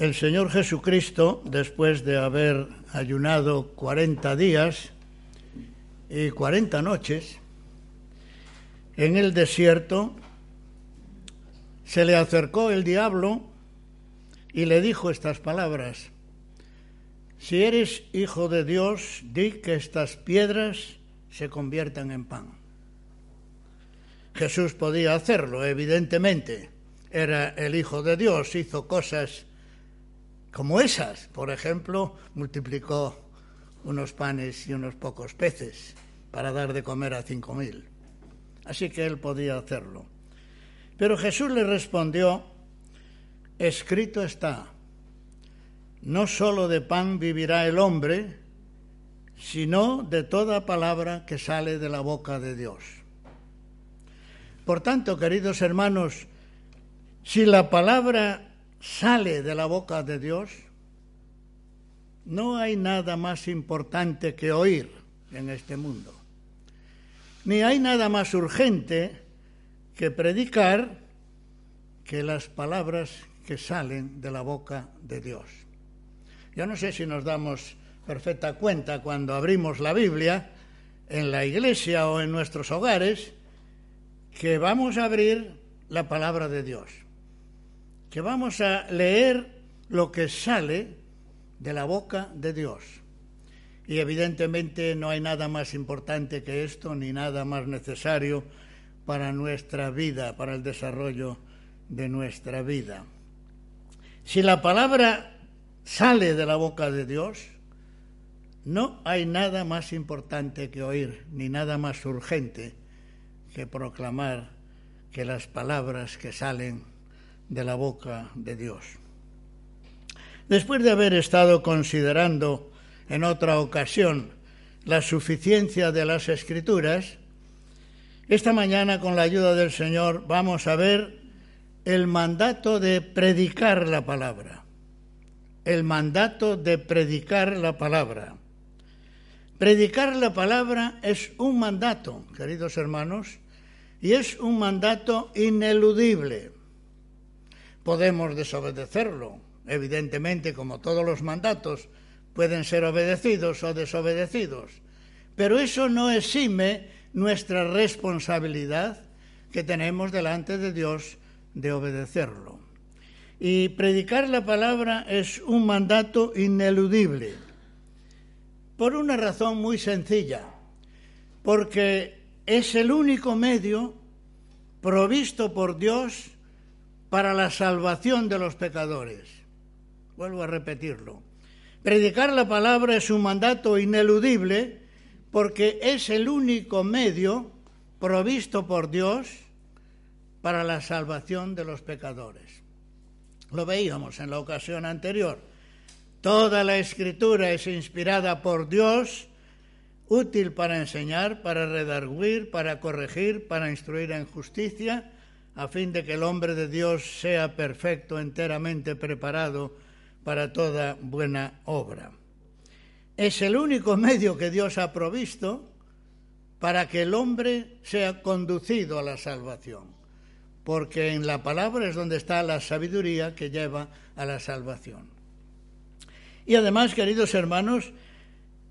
El Señor Jesucristo, después de haber ayunado 40 días y 40 noches, en el desierto, se le acercó el diablo y le dijo estas palabras, si eres hijo de Dios, di que estas piedras se conviertan en pan. Jesús podía hacerlo, evidentemente. Era el Hijo de Dios, hizo cosas como esas. Por ejemplo, multiplicó unos panes y unos pocos peces para dar de comer a cinco mil. Así que él podía hacerlo. Pero Jesús le respondió, escrito está, no sólo de pan vivirá el hombre, sino de toda palabra que sale de la boca de Dios. Por tanto, queridos hermanos, si la palabra sale de la boca de Dios, no hay nada más importante que oír en este mundo. Ni hay nada más urgente que predicar que las palabras que salen de la boca de Dios. Yo no sé si nos damos perfecta cuenta cuando abrimos la Biblia en la iglesia o en nuestros hogares que vamos a abrir la palabra de Dios que vamos a leer lo que sale de la boca de Dios. Y evidentemente no hay nada más importante que esto, ni nada más necesario para nuestra vida, para el desarrollo de nuestra vida. Si la palabra sale de la boca de Dios, no hay nada más importante que oír, ni nada más urgente que proclamar que las palabras que salen de la boca de Dios. Después de haber estado considerando en otra ocasión la suficiencia de las escrituras, esta mañana con la ayuda del Señor vamos a ver el mandato de predicar la palabra. El mandato de predicar la palabra. Predicar la palabra es un mandato, queridos hermanos, y es un mandato ineludible podemos desobedecerlo. Evidentemente, como todos los mandatos, pueden ser obedecidos o desobedecidos. Pero eso no exime nuestra responsabilidad que tenemos delante de Dios de obedecerlo. Y predicar la palabra es un mandato ineludible, por una razón muy sencilla, porque es el único medio provisto por Dios para la salvación de los pecadores. Vuelvo a repetirlo. Predicar la palabra es un mandato ineludible porque es el único medio provisto por Dios para la salvación de los pecadores. Lo veíamos en la ocasión anterior. Toda la escritura es inspirada por Dios, útil para enseñar, para redarguir, para corregir, para instruir en justicia, a fin de que el hombre de Dios sea perfecto, enteramente preparado para toda buena obra. Es el único medio que Dios ha provisto para que el hombre sea conducido a la salvación, porque en la palabra es donde está la sabiduría que lleva a la salvación. Y además, queridos hermanos,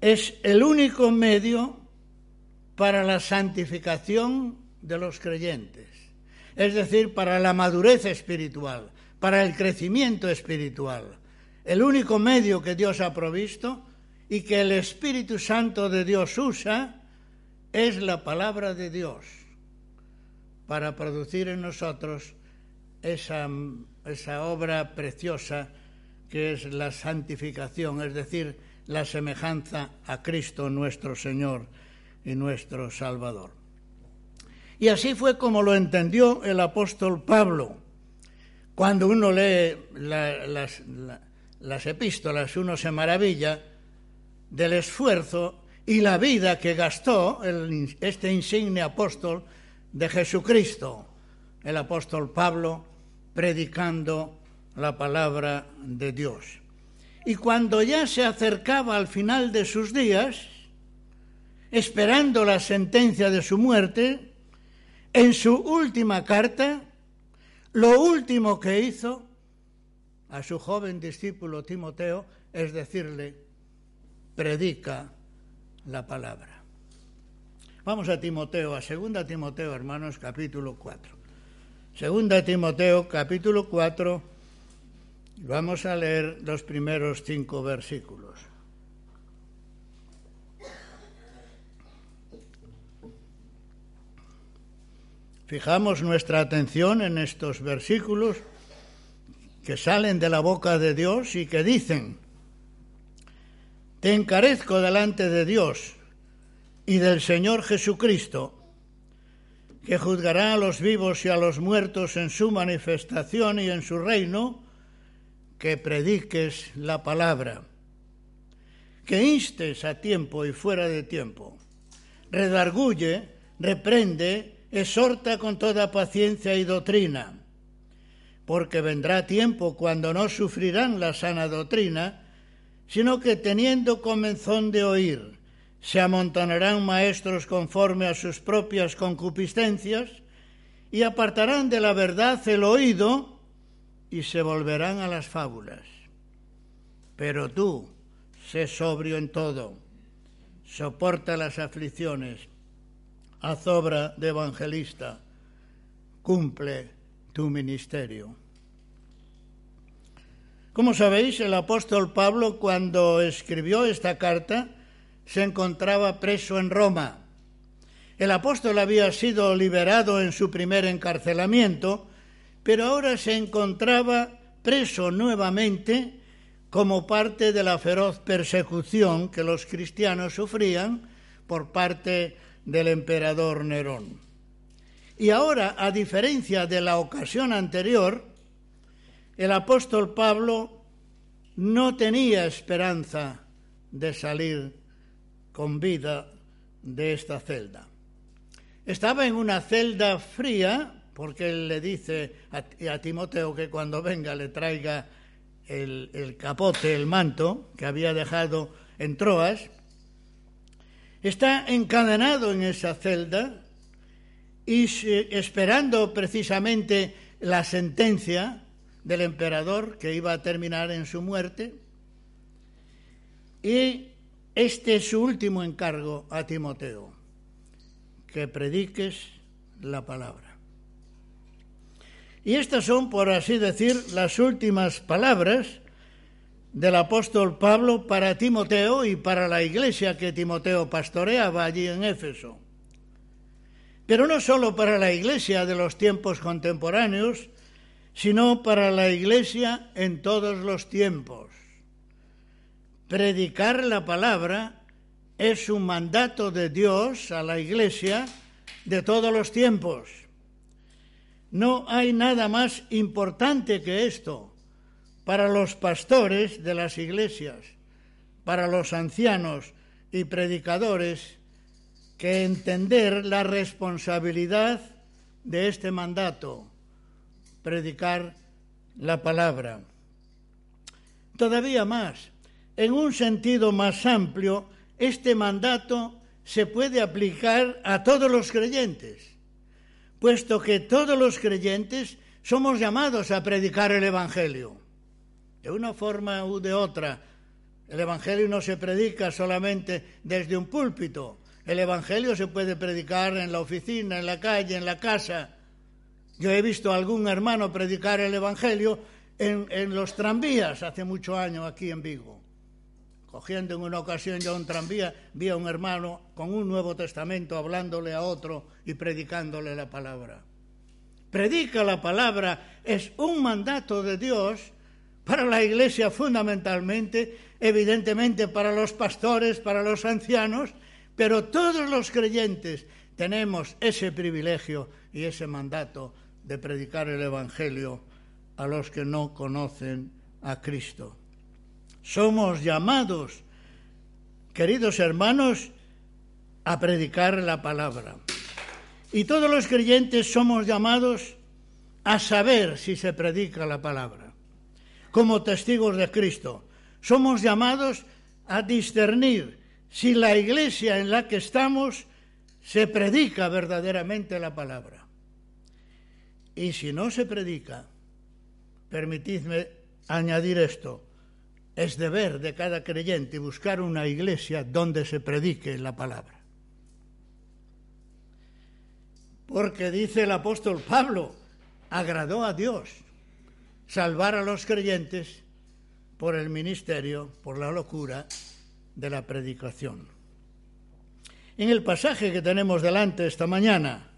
es el único medio para la santificación de los creyentes es decir, para la madurez espiritual, para el crecimiento espiritual. El único medio que Dios ha provisto y que el Espíritu Santo de Dios usa es la palabra de Dios para producir en nosotros esa, esa obra preciosa que es la santificación, es decir, la semejanza a Cristo nuestro Señor y nuestro Salvador. Y así fue como lo entendió el apóstol Pablo. Cuando uno lee las epístolas uno se maravilla del esfuerzo y la vida que gastó este insigne apóstol de Jesucristo, el apóstol Pablo, predicando la palabra de Dios. Y cuando ya se acercaba al final de sus días, esperando la sentencia de su muerte, en su última carta, lo último que hizo a su joven discípulo Timoteo es decirle, predica la palabra. Vamos a Timoteo, a 2 Timoteo, hermanos, capítulo 4. Segunda Timoteo, capítulo 4, vamos a leer los primeros cinco versículos. Fijamos nuestra atención en estos versículos que salen de la boca de Dios y que dicen, te encarezco delante de Dios y del Señor Jesucristo, que juzgará a los vivos y a los muertos en su manifestación y en su reino, que prediques la palabra, que instes a tiempo y fuera de tiempo, redarguye, reprende, exhorta con toda paciencia y doctrina, porque vendrá tiempo cuando no sufrirán la sana doctrina, sino que teniendo comenzón de oír, se amontonarán maestros conforme a sus propias concupiscencias y apartarán de la verdad el oído y se volverán a las fábulas. Pero tú, sé sobrio en todo, soporta las aflicciones, haz obra de evangelista, cumple tu ministerio. Como sabéis, el apóstol Pablo cuando escribió esta carta se encontraba preso en Roma. El apóstol había sido liberado en su primer encarcelamiento, pero ahora se encontraba preso nuevamente como parte de la feroz persecución que los cristianos sufrían por parte del emperador Nerón. Y ahora, a diferencia de la ocasión anterior, el apóstol Pablo no tenía esperanza de salir con vida de esta celda. Estaba en una celda fría, porque él le dice a, Timoteo que cuando venga le traiga el, el capote, el manto que había dejado en Troas. Está encadenado en esa celda y esperando precisamente la sentencia del emperador que iba a terminar en su muerte. Y este es su último encargo a Timoteo, que prediques la palabra. Y estas son, por así decir, las últimas palabras del apóstol Pablo para Timoteo y para la iglesia que Timoteo pastoreaba allí en Éfeso. Pero no solo para la iglesia de los tiempos contemporáneos, sino para la Iglesia en todos los tiempos. Predicar la palabra es un mandato de Dios a la Iglesia de todos los tiempos. No hay nada más importante que esto para los pastores de las iglesias, para los ancianos y predicadores, que entender la responsabilidad de este mandato predicar la palabra. Todavía más, en un sentido más amplio, este mandato se puede aplicar a todos los creyentes, puesto que todos los creyentes somos llamados a predicar el Evangelio. De una forma u de otra, el Evangelio no se predica solamente desde un púlpito, el Evangelio se puede predicar en la oficina, en la calle, en la casa, yo he visto a algún hermano predicar el Evangelio en, los tranvías hace muchos años aquí en Vigo. Cogiendo en una ocasión yo un tranvía, vi a un hermano con un Nuevo Testamento hablándole a otro y predicándole la palabra. Predica la palabra es un mandato de Dios para la iglesia fundamentalmente, evidentemente para los pastores, para los ancianos, pero todos los creyentes tenemos ese privilegio y ese mandato de predicar el Evangelio a los que no conocen a Cristo. Somos llamados, queridos hermanos, a predicar la palabra. Y todos los creyentes somos llamados a saber si se predica la palabra. Como testigos de Cristo, somos llamados a discernir si la iglesia en la que estamos se predica verdaderamente la palabra. Y si no se predica, permitidme añadir esto, es deber de cada creyente buscar una iglesia donde se predique la palabra. Porque dice el apóstol Pablo, agradó a Dios salvar a los creyentes por el ministerio, por la locura de la predicación. En el pasaje que tenemos delante esta mañana,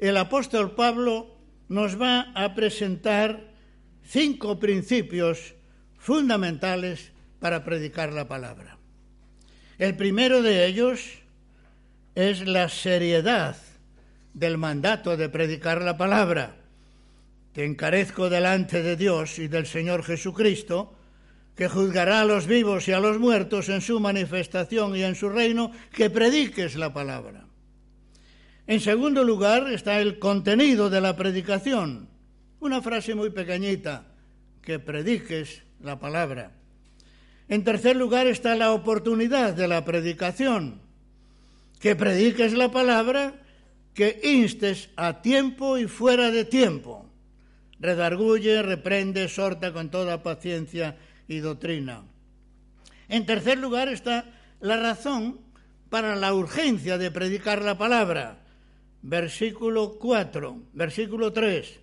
el apóstol Pablo nos va a presentar cinco principios fundamentales para predicar la palabra. El primero de ellos es la seriedad del mandato de predicar la palabra. Te encarezco delante de Dios y del Señor Jesucristo, que juzgará a los vivos y a los muertos en su manifestación y en su reino, que prediques la palabra. En segundo lugar está el contenido de la predicación, una frase muy pequeñita, que prediques la palabra. En tercer lugar está la oportunidad de la predicación, que prediques la palabra que instes a tiempo y fuera de tiempo. Redarguye, reprende, exhorta con toda paciencia y doctrina. En tercer lugar está la razón para la urgencia de predicar la palabra. Versículo 4, versículo 3.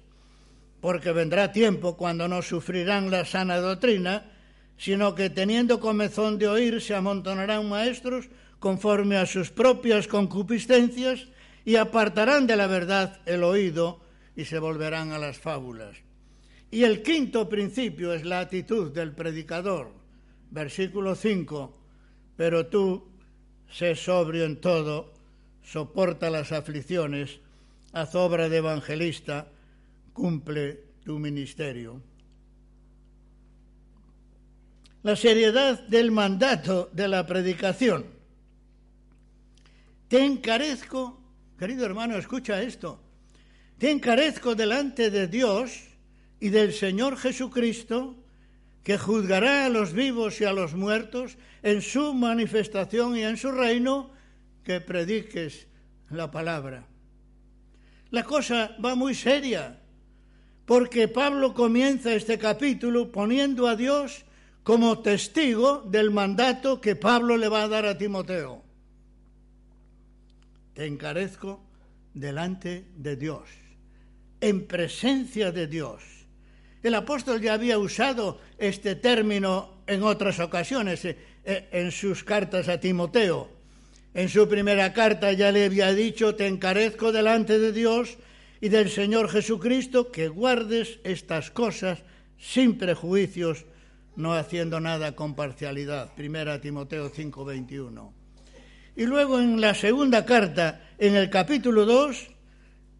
Porque vendrá tiempo cuando no sufrirán la sana doctrina, sino que teniendo comezón de oír se amontonarán maestros conforme a sus propias concupiscencias y apartarán de la verdad el oído y se volverán a las fábulas. Y el quinto principio es la actitud del predicador. Versículo 5. Pero tú, sé sobrio en todo, soporta las aflicciones, haz obra de evangelista, cumple tu ministerio. La seriedad del mandato de la predicación. Te encarezco Querido hermano, escucha esto. Te encarezco delante de Dios y del Señor Jesucristo, que juzgará a los vivos y a los muertos en su manifestación y en su reino, que prediques la palabra. La cosa va muy seria, porque Pablo comienza este capítulo poniendo a Dios como testigo del mandato que Pablo le va a dar a Timoteo te encarezco delante de Dios, en presencia de Dios. El apóstol ya había usado este término en otras ocasiones, eh, eh, en sus cartas a Timoteo. En su primera carta ya le había dicho, te encarezco delante de Dios y del Señor Jesucristo que guardes estas cosas sin prejuicios, no haciendo nada con parcialidad. Primera Timoteo 5:21. Y luego en la segunda carta, en el capítulo 2,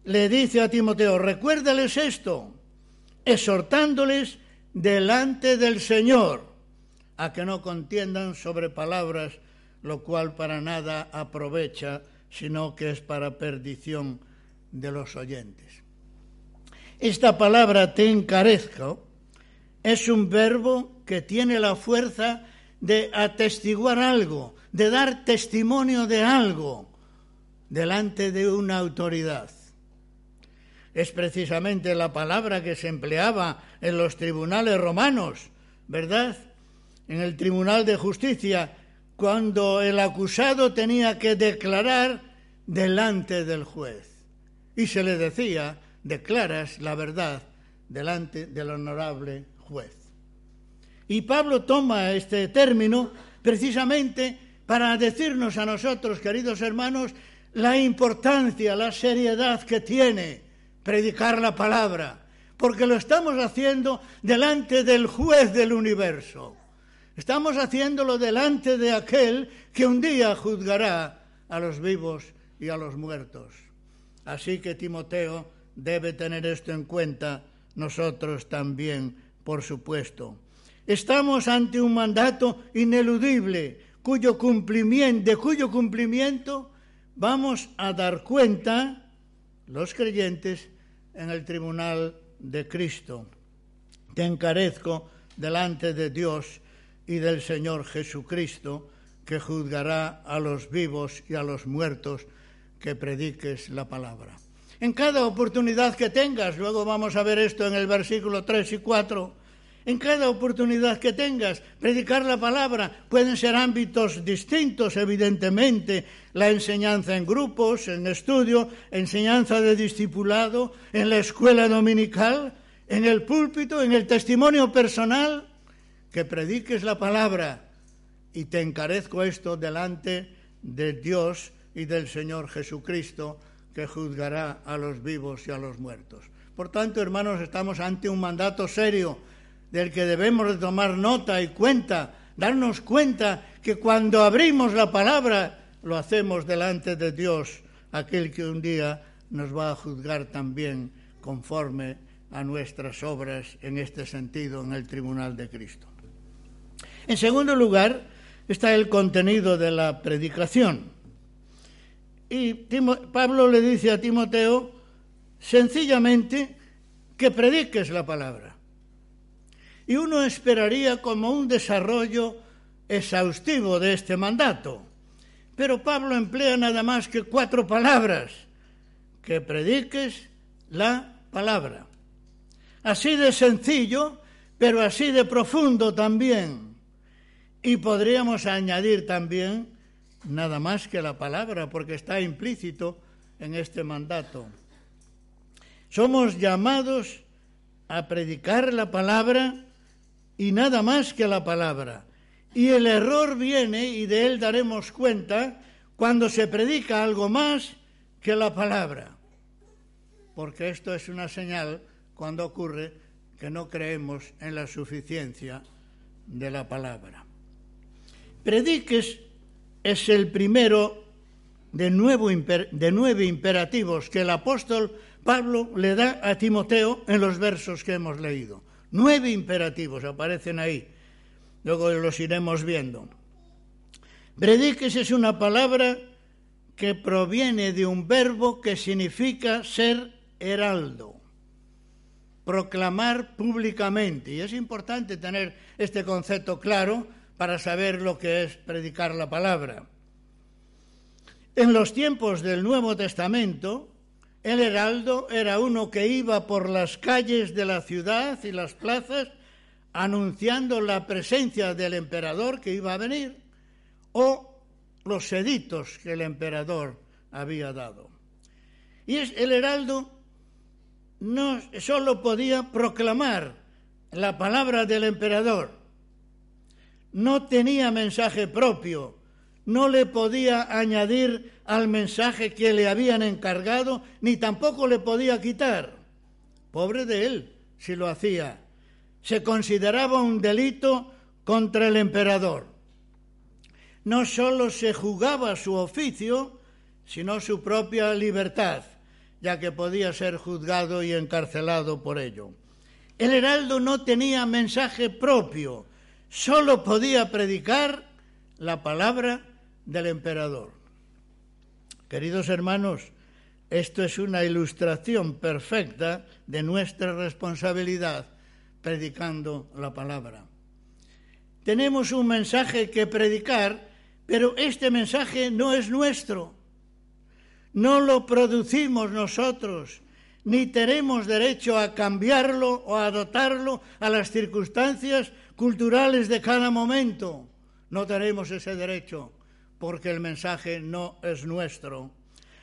le dice a Timoteo, recuérdales esto, exhortándoles delante del Señor, a que no contiendan sobre palabras, lo cual para nada aprovecha, sino que es para perdición de los oyentes. Esta palabra te encarezco es un verbo que tiene la fuerza de atestiguar algo, de dar testimonio de algo delante de una autoridad. Es precisamente la palabra que se empleaba en los tribunales romanos, ¿verdad? En el Tribunal de Justicia, cuando el acusado tenía que declarar delante del juez. Y se le decía, declaras la verdad delante del honorable juez. Y Pablo toma este término precisamente para decirnos a nosotros, queridos hermanos, la importancia, la seriedad que tiene predicar la palabra, porque lo estamos haciendo delante del juez del universo. Estamos haciéndolo delante de aquel que un día juzgará a los vivos y a los muertos. Así que Timoteo debe tener esto en cuenta, nosotros también, por supuesto. Estamos ante un mandato ineludible, cuyo cumplimiento, de cuyo cumplimiento vamos a dar cuenta los creyentes en el tribunal de Cristo. Te encarezco delante de Dios y del Señor Jesucristo, que juzgará a los vivos y a los muertos que prediques la palabra. En cada oportunidad que tengas, luego vamos a ver esto en el versículo 3 y 4, en cada oportunidad que tengas, predicar la palabra. Pueden ser ámbitos distintos, evidentemente, la enseñanza en grupos, en estudio, enseñanza de discipulado, en la escuela dominical, en el púlpito, en el testimonio personal, que prediques la palabra. Y te encarezco esto delante de Dios y del Señor Jesucristo, que juzgará a los vivos y a los muertos. Por tanto, hermanos, estamos ante un mandato serio del que debemos de tomar nota y cuenta, darnos cuenta que cuando abrimos la palabra lo hacemos delante de Dios, aquel que un día nos va a juzgar también conforme a nuestras obras en este sentido en el tribunal de Cristo. En segundo lugar está el contenido de la predicación. Y Pablo le dice a Timoteo sencillamente que prediques la palabra. Y uno esperaría como un desarrollo exhaustivo de este mandato. Pero Pablo emplea nada más que cuatro palabras, que prediques la palabra. Así de sencillo, pero así de profundo también. Y podríamos añadir también nada más que la palabra, porque está implícito en este mandato. Somos llamados a predicar la palabra y nada más que la palabra. Y el error viene, y de él daremos cuenta, cuando se predica algo más que la palabra. Porque esto es una señal cuando ocurre que no creemos en la suficiencia de la palabra. Prediques es el primero de, de nueve imperativos que el apóstol Pablo le da a Timoteo en los versos que hemos leído. Nueve imperativos aparecen ahí. Luego los iremos viendo. Prediques es una palabra que proviene de un verbo que significa ser heraldo, proclamar públicamente. Y es importante tener este concepto claro para saber lo que es predicar la palabra. En los tiempos del Nuevo Testamento, el heraldo era uno que iba por las calles de la ciudad y las plazas anunciando la presencia del emperador que iba a venir o los editos que el emperador había dado. Y el heraldo no solo podía proclamar la palabra del emperador, no tenía mensaje propio, no le podía añadir al mensaje que le habían encargado, ni tampoco le podía quitar. Pobre de él si lo hacía. Se consideraba un delito contra el emperador. No sólo se jugaba su oficio, sino su propia libertad, ya que podía ser juzgado y encarcelado por ello. El heraldo no tenía mensaje propio, sólo podía predicar la palabra del emperador. Queridos hermanos, esto es una ilustración perfecta de nuestra responsabilidad predicando la palabra. Tenemos un mensaje que predicar, pero este mensaje no es nuestro. No lo producimos nosotros, ni tenemos derecho a cambiarlo o a adoptarlo a las circunstancias culturales de cada momento. No tenemos ese derecho porque el mensaje no es nuestro.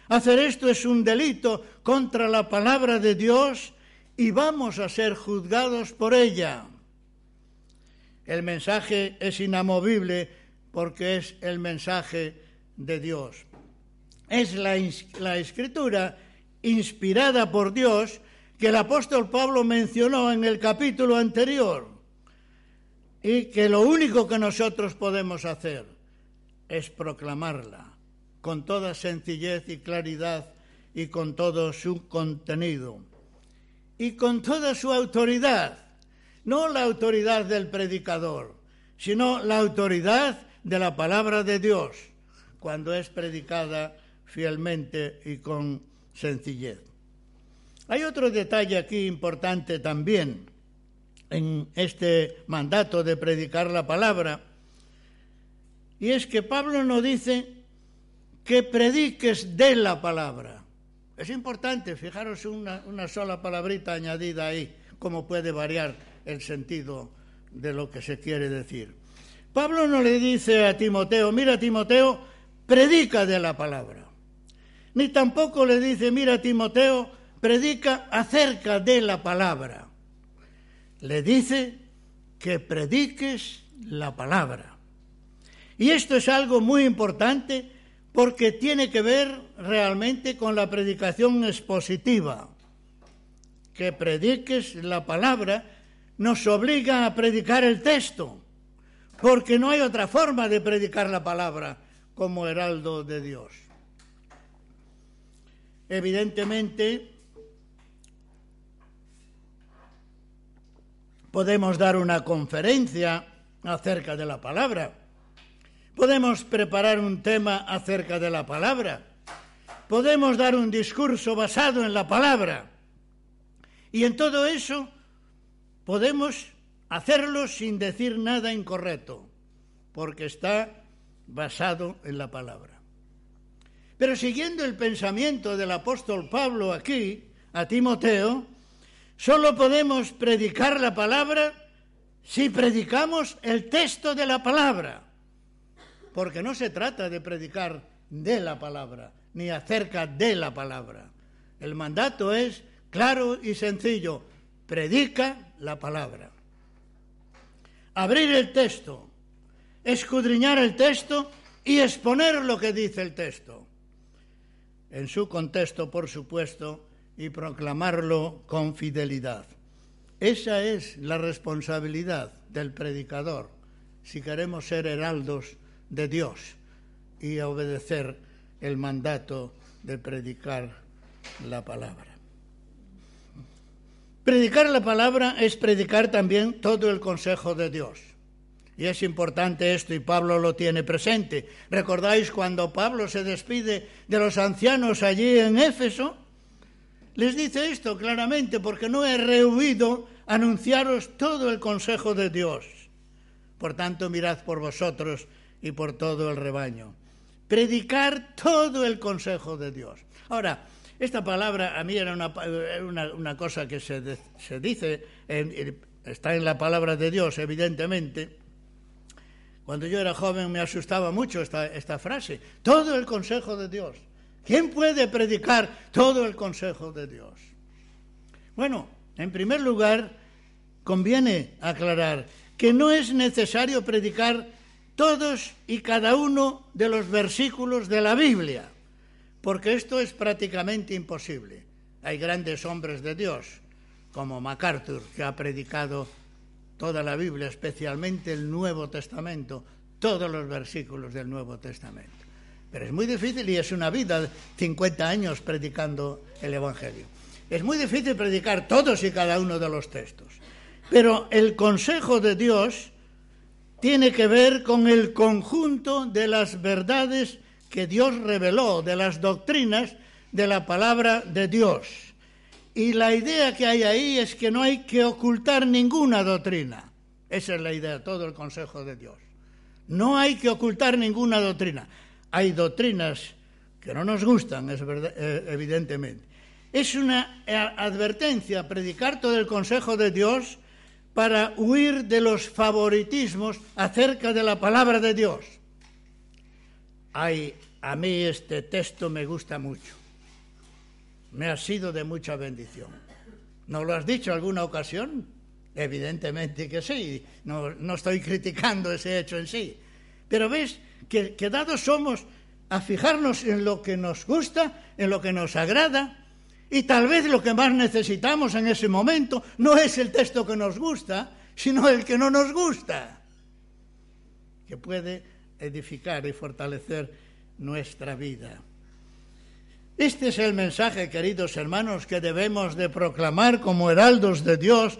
Hacer esto es un delito contra la palabra de Dios y vamos a ser juzgados por ella. El mensaje es inamovible porque es el mensaje de Dios. Es la, escritura inspirada por Dios que el apóstol Pablo mencionó en el capítulo anterior y que lo único que nosotros podemos hacer es proclamarla con toda sencillez y claridad y con todo su contenido y con toda su autoridad, no la autoridad del predicador, sino la autoridad de la palabra de Dios cuando es predicada fielmente y con sencillez. Hay otro detalle aquí importante también en este mandato de predicar la palabra, y es que Pablo no dice que prediques de la palabra. Es importante, fijaros una, sola palabrita añadida ahí, cómo puede variar el sentido de lo que se quiere decir. Pablo no le dice a Timoteo, mira Timoteo, predica de la palabra. Ni tampoco le dice, mira Timoteo, predica acerca de la palabra. Le dice que prediques la palabra. Y esto es algo muy importante porque tiene que ver realmente con la predicación expositiva. Que prediques la palabra nos obliga a predicar el texto porque no hay otra forma de predicar la palabra como heraldo de Dios. Evidentemente, podemos dar una conferencia acerca de la palabra, podemos preparar un tema acerca de la palabra, podemos dar un discurso basado en la palabra, y en todo eso podemos hacerlo sin decir nada incorrecto, porque está basado en la palabra. Pero siguiendo el pensamiento del apóstol Pablo aquí, a Timoteo, solo podemos predicar la palabra si predicamos el texto de la palabra, porque no se trata de predicar de la palabra, ni acerca de la palabra. El mandato es claro y sencillo, predica la palabra abrir el texto, escudriñar el texto y exponer lo que dice el texto, en su contexto, por supuesto, y proclamarlo con fidelidad. Esa es la responsabilidad del predicador, si queremos ser heraldos de Dios y obedecer el mandato de predicar la palabra. Predicar la palabra es predicar también todo el consejo de Dios. Y es importante esto y Pablo lo tiene presente. ¿Recordáis cuando Pablo se despide de los ancianos allí en Éfeso? Les dice esto claramente porque no he rehuido anunciaros todo el consejo de Dios. Por tanto, mirad por vosotros y por todo el rebaño. Predicar todo el consejo de Dios. Ahora, esta palabra a mí era una, cosa que se, dice, está en la palabra de Dios, evidentemente. Cuando yo era joven me asustaba mucho esta, esta frase, todo el consejo de Dios. ¿Quién puede predicar todo el consejo de Dios? Bueno, en primer lugar, conviene aclarar que no es necesario predicar todos y cada uno de los versículos de la Biblia porque esto es prácticamente imposible. Hay grandes hombres de Dios, como MacArthur, que ha predicado toda la Biblia, especialmente el Nuevo Testamento, todos los versículos del Nuevo Testamento. Pero es muy difícil y es una vida, de 50 años predicando el Evangelio. Es muy difícil predicar todos y cada uno de los textos. Pero el consejo de Dios tiene que ver con el conjunto de las verdades que Dios reveló, de las doctrinas de la palabra de Dios. Y la idea que hay ahí es que no hay que ocultar ninguna doctrina. Esa es la idea, todo el consejo de Dios. No hay que ocultar ninguna doctrina. Hay doctrinas que no nos gustan, es eh, evidentemente. Es una eh, advertencia predicar todo el consejo de Dios para huir de los favoritismos acerca de la palabra de Dios. Hay a mí este texto me gusta mucho. Me ha sido de mucha bendición. ¿No lo has dicho alguna ocasión? Evidentemente que sí. No, estoy criticando ese hecho en sí. Pero ves que, que dados somos a fijarnos en lo que nos gusta, en lo que nos agrada, y tal vez lo que más necesitamos en ese momento no es el texto que nos gusta, sino el que no nos gusta, que puede edificar y fortalecer nuestra vida. Este es el mensaje, queridos hermanos, que debemos de proclamar como heraldos de Dios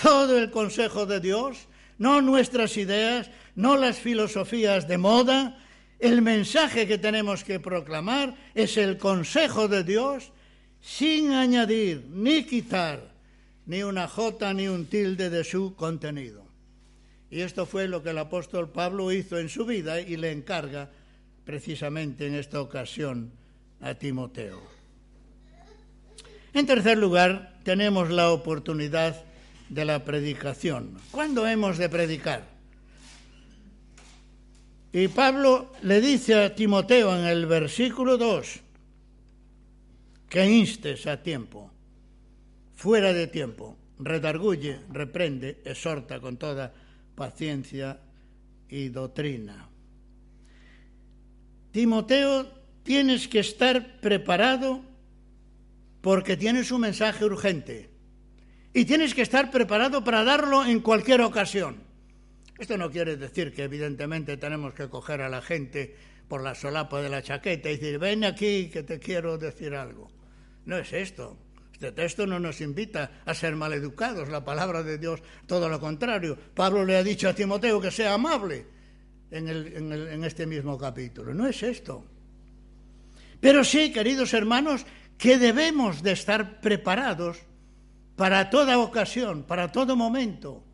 todo el consejo de Dios, no nuestras ideas, no las filosofías de moda. El mensaje que tenemos que proclamar es el consejo de Dios sin añadir ni quitar ni una jota ni un tilde de su contenido. Y esto fue lo que el apóstol Pablo hizo en su vida y le encarga precisamente en esta ocasión a Timoteo. En tercer lugar, tenemos la oportunidad de la predicación. ¿Cuándo hemos de predicar? Y Pablo le dice a Timoteo en el versículo 2 que instes a tiempo, fuera de tiempo, redarguye, reprende, exhorta con toda paciencia y doctrina. Timoteo, tienes que estar preparado porque tienes un mensaje urgente y tienes que estar preparado para darlo en cualquier ocasión. Esto no quiere decir que evidentemente tenemos que coger a la gente por la solapa de la chaqueta y decir, ven aquí que te quiero decir algo. No es esto. Este texto no nos invita a ser maleducados, la palabra de Dios, todo lo contrario. Pablo le ha dicho a Timoteo que sea amable en, este mismo capítulo. No es esto. Pero sí, queridos hermanos, que debemos de estar preparados para toda ocasión, para todo momento.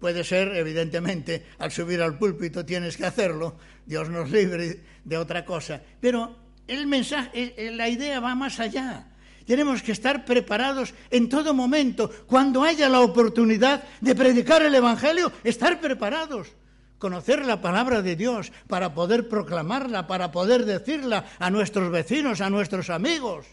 Puede ser, evidentemente, al subir al púlpito tienes que hacerlo, Dios nos libre de otra cosa, pero el mensaje, la idea va más allá. Tenemos que estar preparados en todo momento, cuando haya la oportunidad de predicar el Evangelio, estar preparados, conocer la palabra de Dios para poder proclamarla, para poder decirla a nuestros vecinos, a nuestros amigos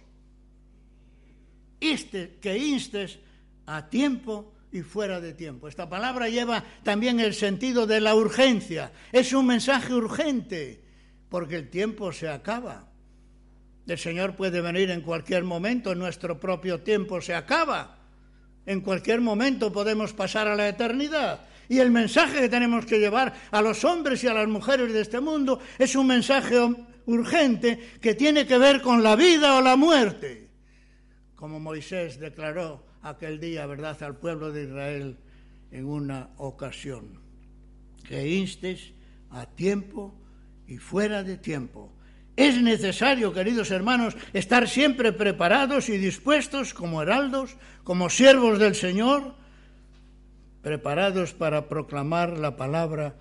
que instes a tiempo y fuera de tiempo. Esta palabra lleva también el sentido de la urgencia. Es un mensaje urgente, porque el tiempo se acaba. El Señor puede venir en cualquier momento, nuestro propio tiempo se acaba. En cualquier momento podemos pasar a la eternidad. Y el mensaje que tenemos que llevar a los hombres y a las mujeres de este mundo es un mensaje urgente que tiene que ver con la vida o la muerte como Moisés declaró aquel día, ¿verdad?, al pueblo de Israel en una ocasión. Que instes a tiempo y fuera de tiempo. Es necesario, queridos hermanos, estar siempre preparados y dispuestos como heraldos, como siervos del Señor, preparados para proclamar la palabra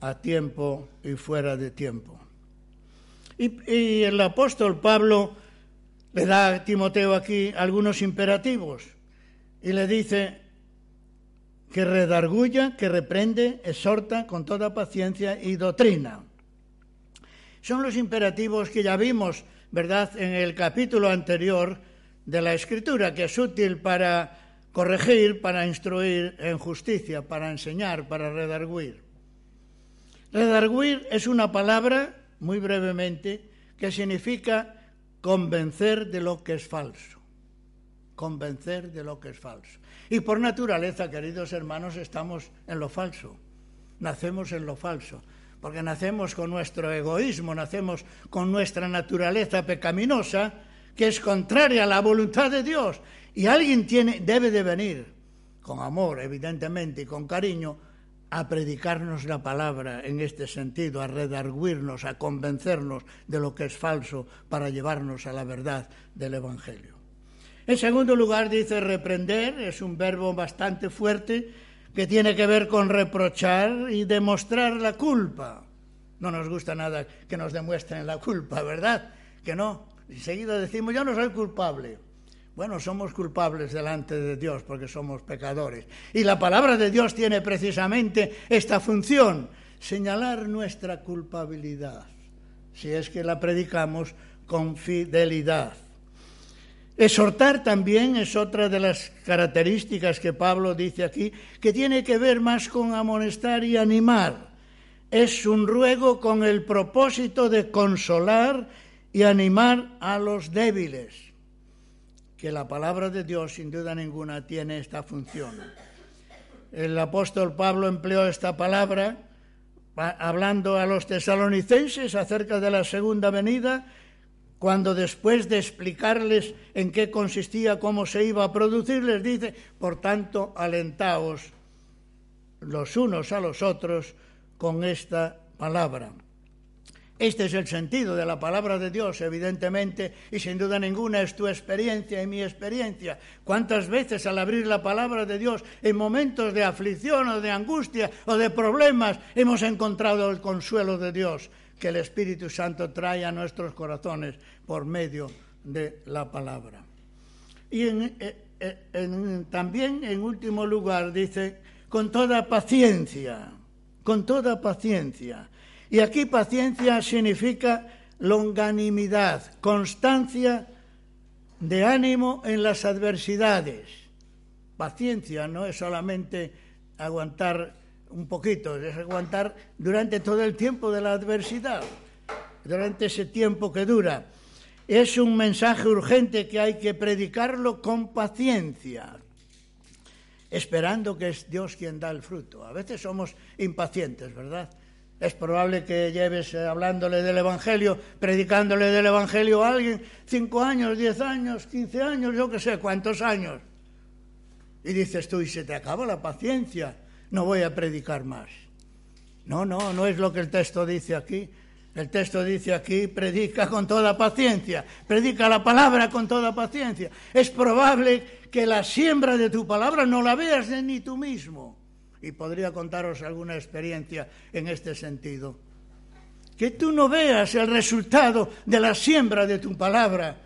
a tiempo y fuera de tiempo. Y, y el apóstol Pablo le da a Timoteo aquí algunos imperativos y le dice que redarguya, que reprende, exhorta con toda paciencia y doctrina. Son los imperativos que ya vimos, ¿verdad?, en el capítulo anterior de la Escritura, que es útil para corregir, para instruir en justicia, para enseñar, para redarguir. Redarguir es una palabra, muy brevemente, que significa convencer de lo que es falso. Convencer de lo que es falso. Y por naturaleza, queridos hermanos, estamos en lo falso. Nacemos en lo falso. Porque nacemos con nuestro egoísmo, nacemos con nuestra naturaleza pecaminosa, que es contraria a la voluntad de Dios. Y alguien tiene, debe de venir, con amor, evidentemente, y con cariño, a predicarnos la palabra en este sentido, a redarguirnos, a convencernos de lo que es falso para llevarnos a la verdad del Evangelio. En segundo lugar, dice reprender, es un verbo bastante fuerte que tiene que ver con reprochar y demostrar la culpa. No nos gusta nada que nos demuestren la culpa, ¿verdad? Que no. Enseguida decimos, yo no soy culpable. Bueno, somos culpables delante de Dios porque somos pecadores. Y la palabra de Dios tiene precisamente esta función, señalar nuestra culpabilidad, si es que la predicamos con fidelidad. Exhortar también es otra de las características que Pablo dice aquí, que tiene que ver más con amonestar y animar. Es un ruego con el propósito de consolar y animar a los débiles que la palabra de Dios sin duda ninguna tiene esta función. El apóstol Pablo empleó esta palabra hablando a los tesalonicenses acerca de la segunda venida cuando después de explicarles en qué consistía, cómo se iba a producir, les dice, por tanto, alentaos los unos a los otros con esta palabra. Este es el sentido de la palabra de Dios, evidentemente, y sin duda ninguna es tu experiencia y mi experiencia. ¿Cuántas veces al abrir la palabra de Dios en momentos de aflicción o de angustia o de problemas hemos encontrado el consuelo de Dios que el Espíritu Santo trae a nuestros corazones por medio de la palabra? Y eh, eh, también, en último lugar, dice, con toda paciencia, con toda paciencia y aquí paciencia significa longanimidad, constancia de ánimo en las adversidades. Paciencia no es solamente aguantar un poquito, es aguantar durante todo el tiempo de la adversidad, durante ese tiempo que dura. Es un mensaje urgente que hay que predicarlo con paciencia, esperando que es Dios quien da el fruto. A veces somos impacientes, ¿verdad? Es probable que lleves eh, hablándole del Evangelio, predicándole del Evangelio a alguien cinco años, diez años, quince años, yo qué sé, cuántos años. Y dices tú, y se te acaba la paciencia, no voy a predicar más. No, no, no es lo que el texto dice aquí. El texto dice aquí, predica con toda paciencia, predica la palabra con toda paciencia. Es probable que la siembra de tu palabra no la veas ni tú mismo y podría contaros alguna experiencia en este sentido. Que tú no veas el resultado de la siembra de tu palabra,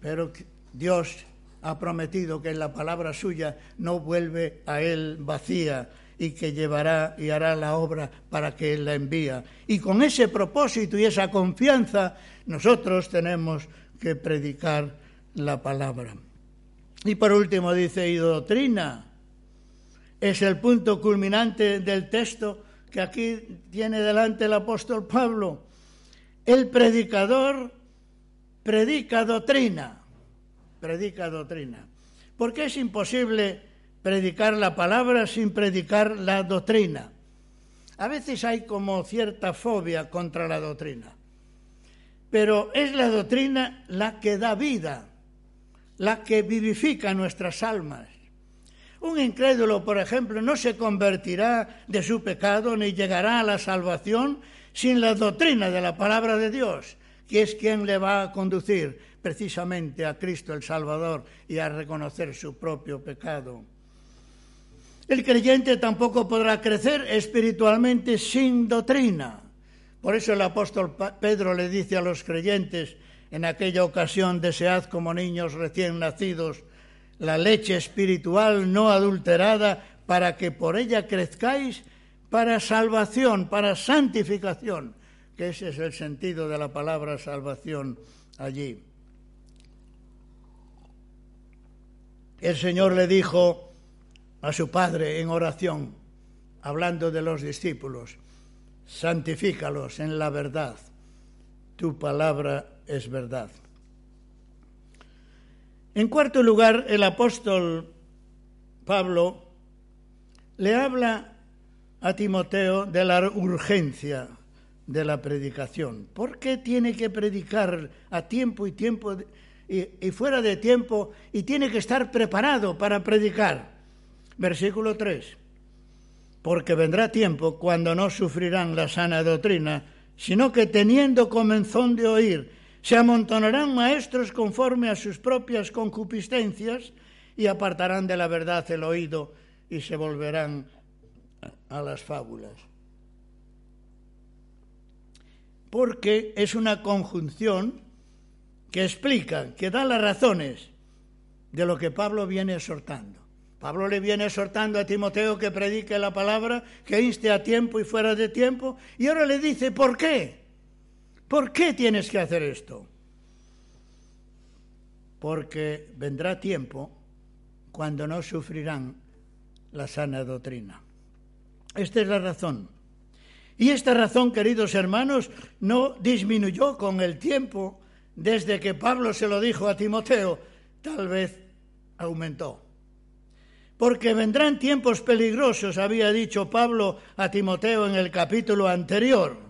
pero Dios ha prometido que la palabra suya no vuelve a él vacía y que llevará y hará la obra para que él la envía. Y con ese propósito y esa confianza nosotros tenemos que predicar la palabra. Y por último dice, y doctrina, es el punto culminante del texto que aquí tiene delante el apóstol Pablo. El predicador predica doctrina, predica doctrina. Porque es imposible predicar la palabra sin predicar la doctrina. A veces hay como cierta fobia contra la doctrina, pero es la doctrina la que da vida, la que vivifica nuestras almas un incrédulo, por ejemplo, no se convertirá de su pecado ni llegará a la salvación sin la doctrina de la palabra de Dios, que es quien le va a conducir precisamente a Cristo el Salvador y a reconocer su propio pecado. El creyente tampoco podrá crecer espiritualmente sin doctrina. Por eso el apóstol Pedro le dice a los creyentes en aquella ocasión, desead como niños recién nacidos la leche espiritual no adulterada, para que por ella crezcáis para salvación, para santificación, que ese es el sentido de la palabra salvación allí. El Señor le dijo a su Padre en oración, hablando de los discípulos, santifícalos en la verdad, tu palabra es verdad. En cuarto lugar, el apóstol Pablo le habla a Timoteo de la urgencia de la predicación. ¿Por qué tiene que predicar a tiempo y tiempo y, fuera de tiempo y tiene que estar preparado para predicar? Versículo 3. Porque vendrá tiempo cuando no sufrirán la sana doctrina, sino que teniendo comenzón de oír, se amontonarán maestros conforme a sus propias concupiscencias y apartarán de la verdad el oído y se volverán a las fábulas. Porque es una conjunción que explica, que da las razones de lo que Pablo viene exhortando. Pablo le viene exhortando a Timoteo que predique la palabra, que inste a tiempo y fuera de tiempo, y ahora le dice, ¿por qué? ¿Por qué tienes que hacer esto? Porque vendrá tiempo cuando no sufrirán la sana doctrina. Esta es la razón. Y esta razón, queridos hermanos, no disminuyó con el tiempo desde que Pablo se lo dijo a Timoteo, tal vez aumentó. Porque vendrán tiempos peligrosos, había dicho Pablo a Timoteo en el capítulo anterior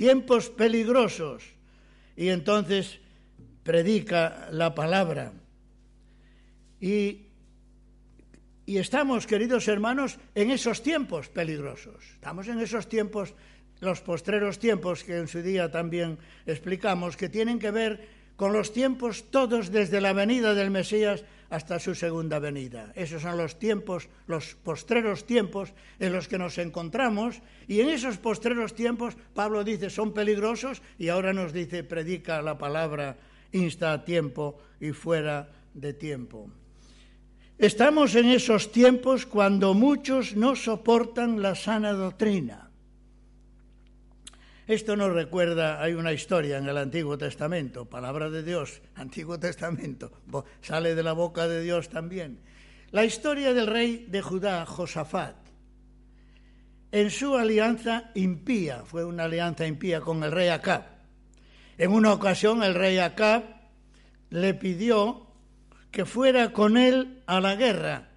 tiempos peligrosos. y entonces predica la palabra. Y, y estamos, queridos hermanos, en esos tiempos peligrosos. Estamos en esos tiempos, los postreros tiempos que en su día también explicamos, que tienen que ver con los tiempos todos desde la venida del Mesías hasta su segunda venida. Esos son los tiempos, los postreros tiempos en los que nos encontramos y en esos postreros tiempos Pablo dice son peligrosos y ahora nos dice predica la palabra insta a tiempo y fuera de tiempo. Estamos en esos tiempos cuando muchos no soportan la sana doctrina. Esto nos recuerda, hay una historia en el Antiguo Testamento, palabra de Dios, Antiguo Testamento, sale de la boca de Dios también. La historia del rey de Judá, Josafat, en su alianza impía, fue una alianza impía con el rey Acab. En una ocasión el rey Acab le pidió que fuera con él a la guerra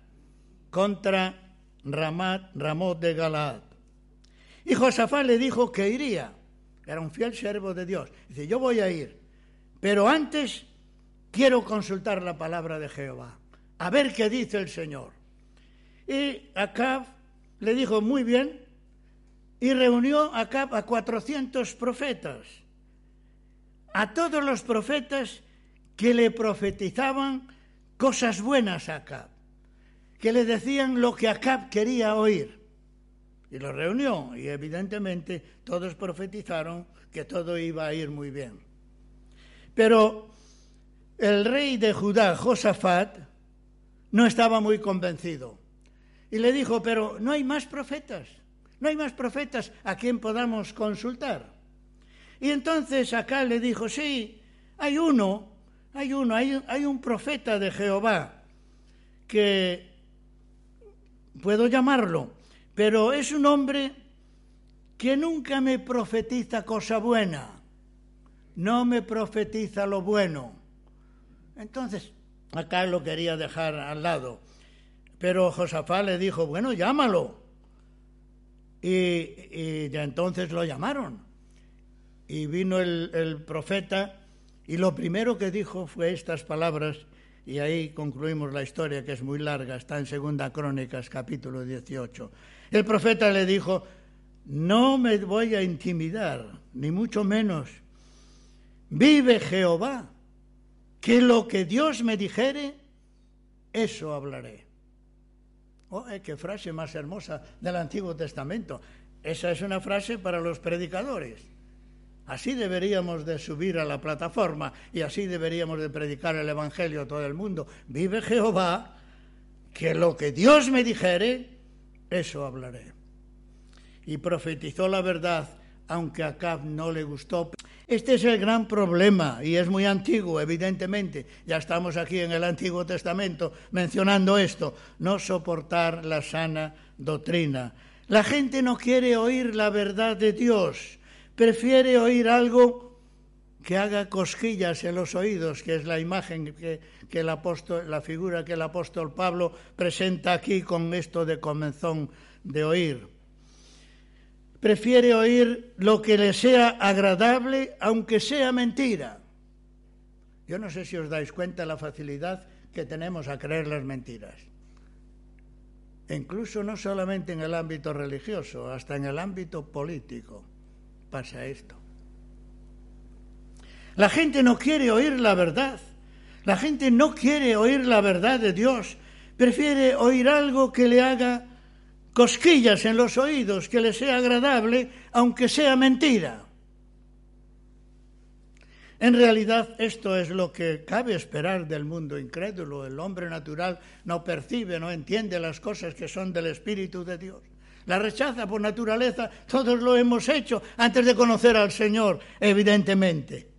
contra Ramat, Ramot de Galaad. Y Josafat le dijo que iría. Era un fiel siervo de Dios. Dice, yo voy a ir, pero antes quiero consultar la palabra de Jehová, a ver qué dice el Señor. Y Acab le dijo, muy bien, y reunió Acab a 400 profetas, a todos los profetas que le profetizaban cosas buenas a Acab, que le decían lo que Acab quería oír. Y lo reunió y evidentemente todos profetizaron que todo iba a ir muy bien. Pero el rey de Judá, Josafat, no estaba muy convencido. Y le dijo, pero no hay más profetas, no hay más profetas a quien podamos consultar. Y entonces acá le dijo, sí, hay uno hay uno, hay, un profeta de Jehová que puedo llamarlo, pero es un hombre que nunca me profetiza cosa buena, no me profetiza lo bueno. Entonces, acá lo quería dejar al lado, pero Josafá le dijo, bueno, llámalo. Y, ya entonces lo llamaron. Y vino el, el profeta y lo primero que dijo fue estas palabras, y ahí concluimos la historia que es muy larga, está en Segunda Crónicas, capítulo 18. El profeta le dijo, no me voy a intimidar, ni mucho menos. Vive Jehová, que lo que Dios me dijere, eso hablaré. Oh, eh, qué frase más hermosa del Antiguo Testamento. Esa es una frase para los predicadores. Así deberíamos de subir a la plataforma y así deberíamos de predicar el Evangelio a todo el mundo. Vive Jehová, que lo que Dios me dijere, eso hablaré. Y profetizó la verdad, aunque a Acab no le gustó. Este es el gran problema y es muy antiguo, evidentemente. Ya estamos aquí en el Antiguo Testamento mencionando esto, no soportar la sana doctrina. La gente no quiere oír la verdad de Dios prefiere oír algo que haga cosquillas en los oídos, que es la imagen que, la figura que el apóstol Pablo presenta aquí con esto de comenzón de oír. Prefiere oír lo que le sea agradable, aunque sea mentira. Yo no sé si os dais cuenta la facilidad que tenemos a creer las mentiras. Incluso no solamente en el ámbito religioso, hasta en el ámbito político pasa esto. La gente no quiere oír la verdad. La gente no quiere oír la verdad de Dios. Prefiere oír algo que le haga cosquillas en los oídos, que le sea agradable, aunque sea mentira. En realidad esto es lo que cabe esperar del mundo incrédulo. El hombre natural no percibe, no entiende las cosas que son del Espíritu de Dios la rechaza por naturaleza, todos lo hemos hecho antes de conocer al Señor, evidentemente.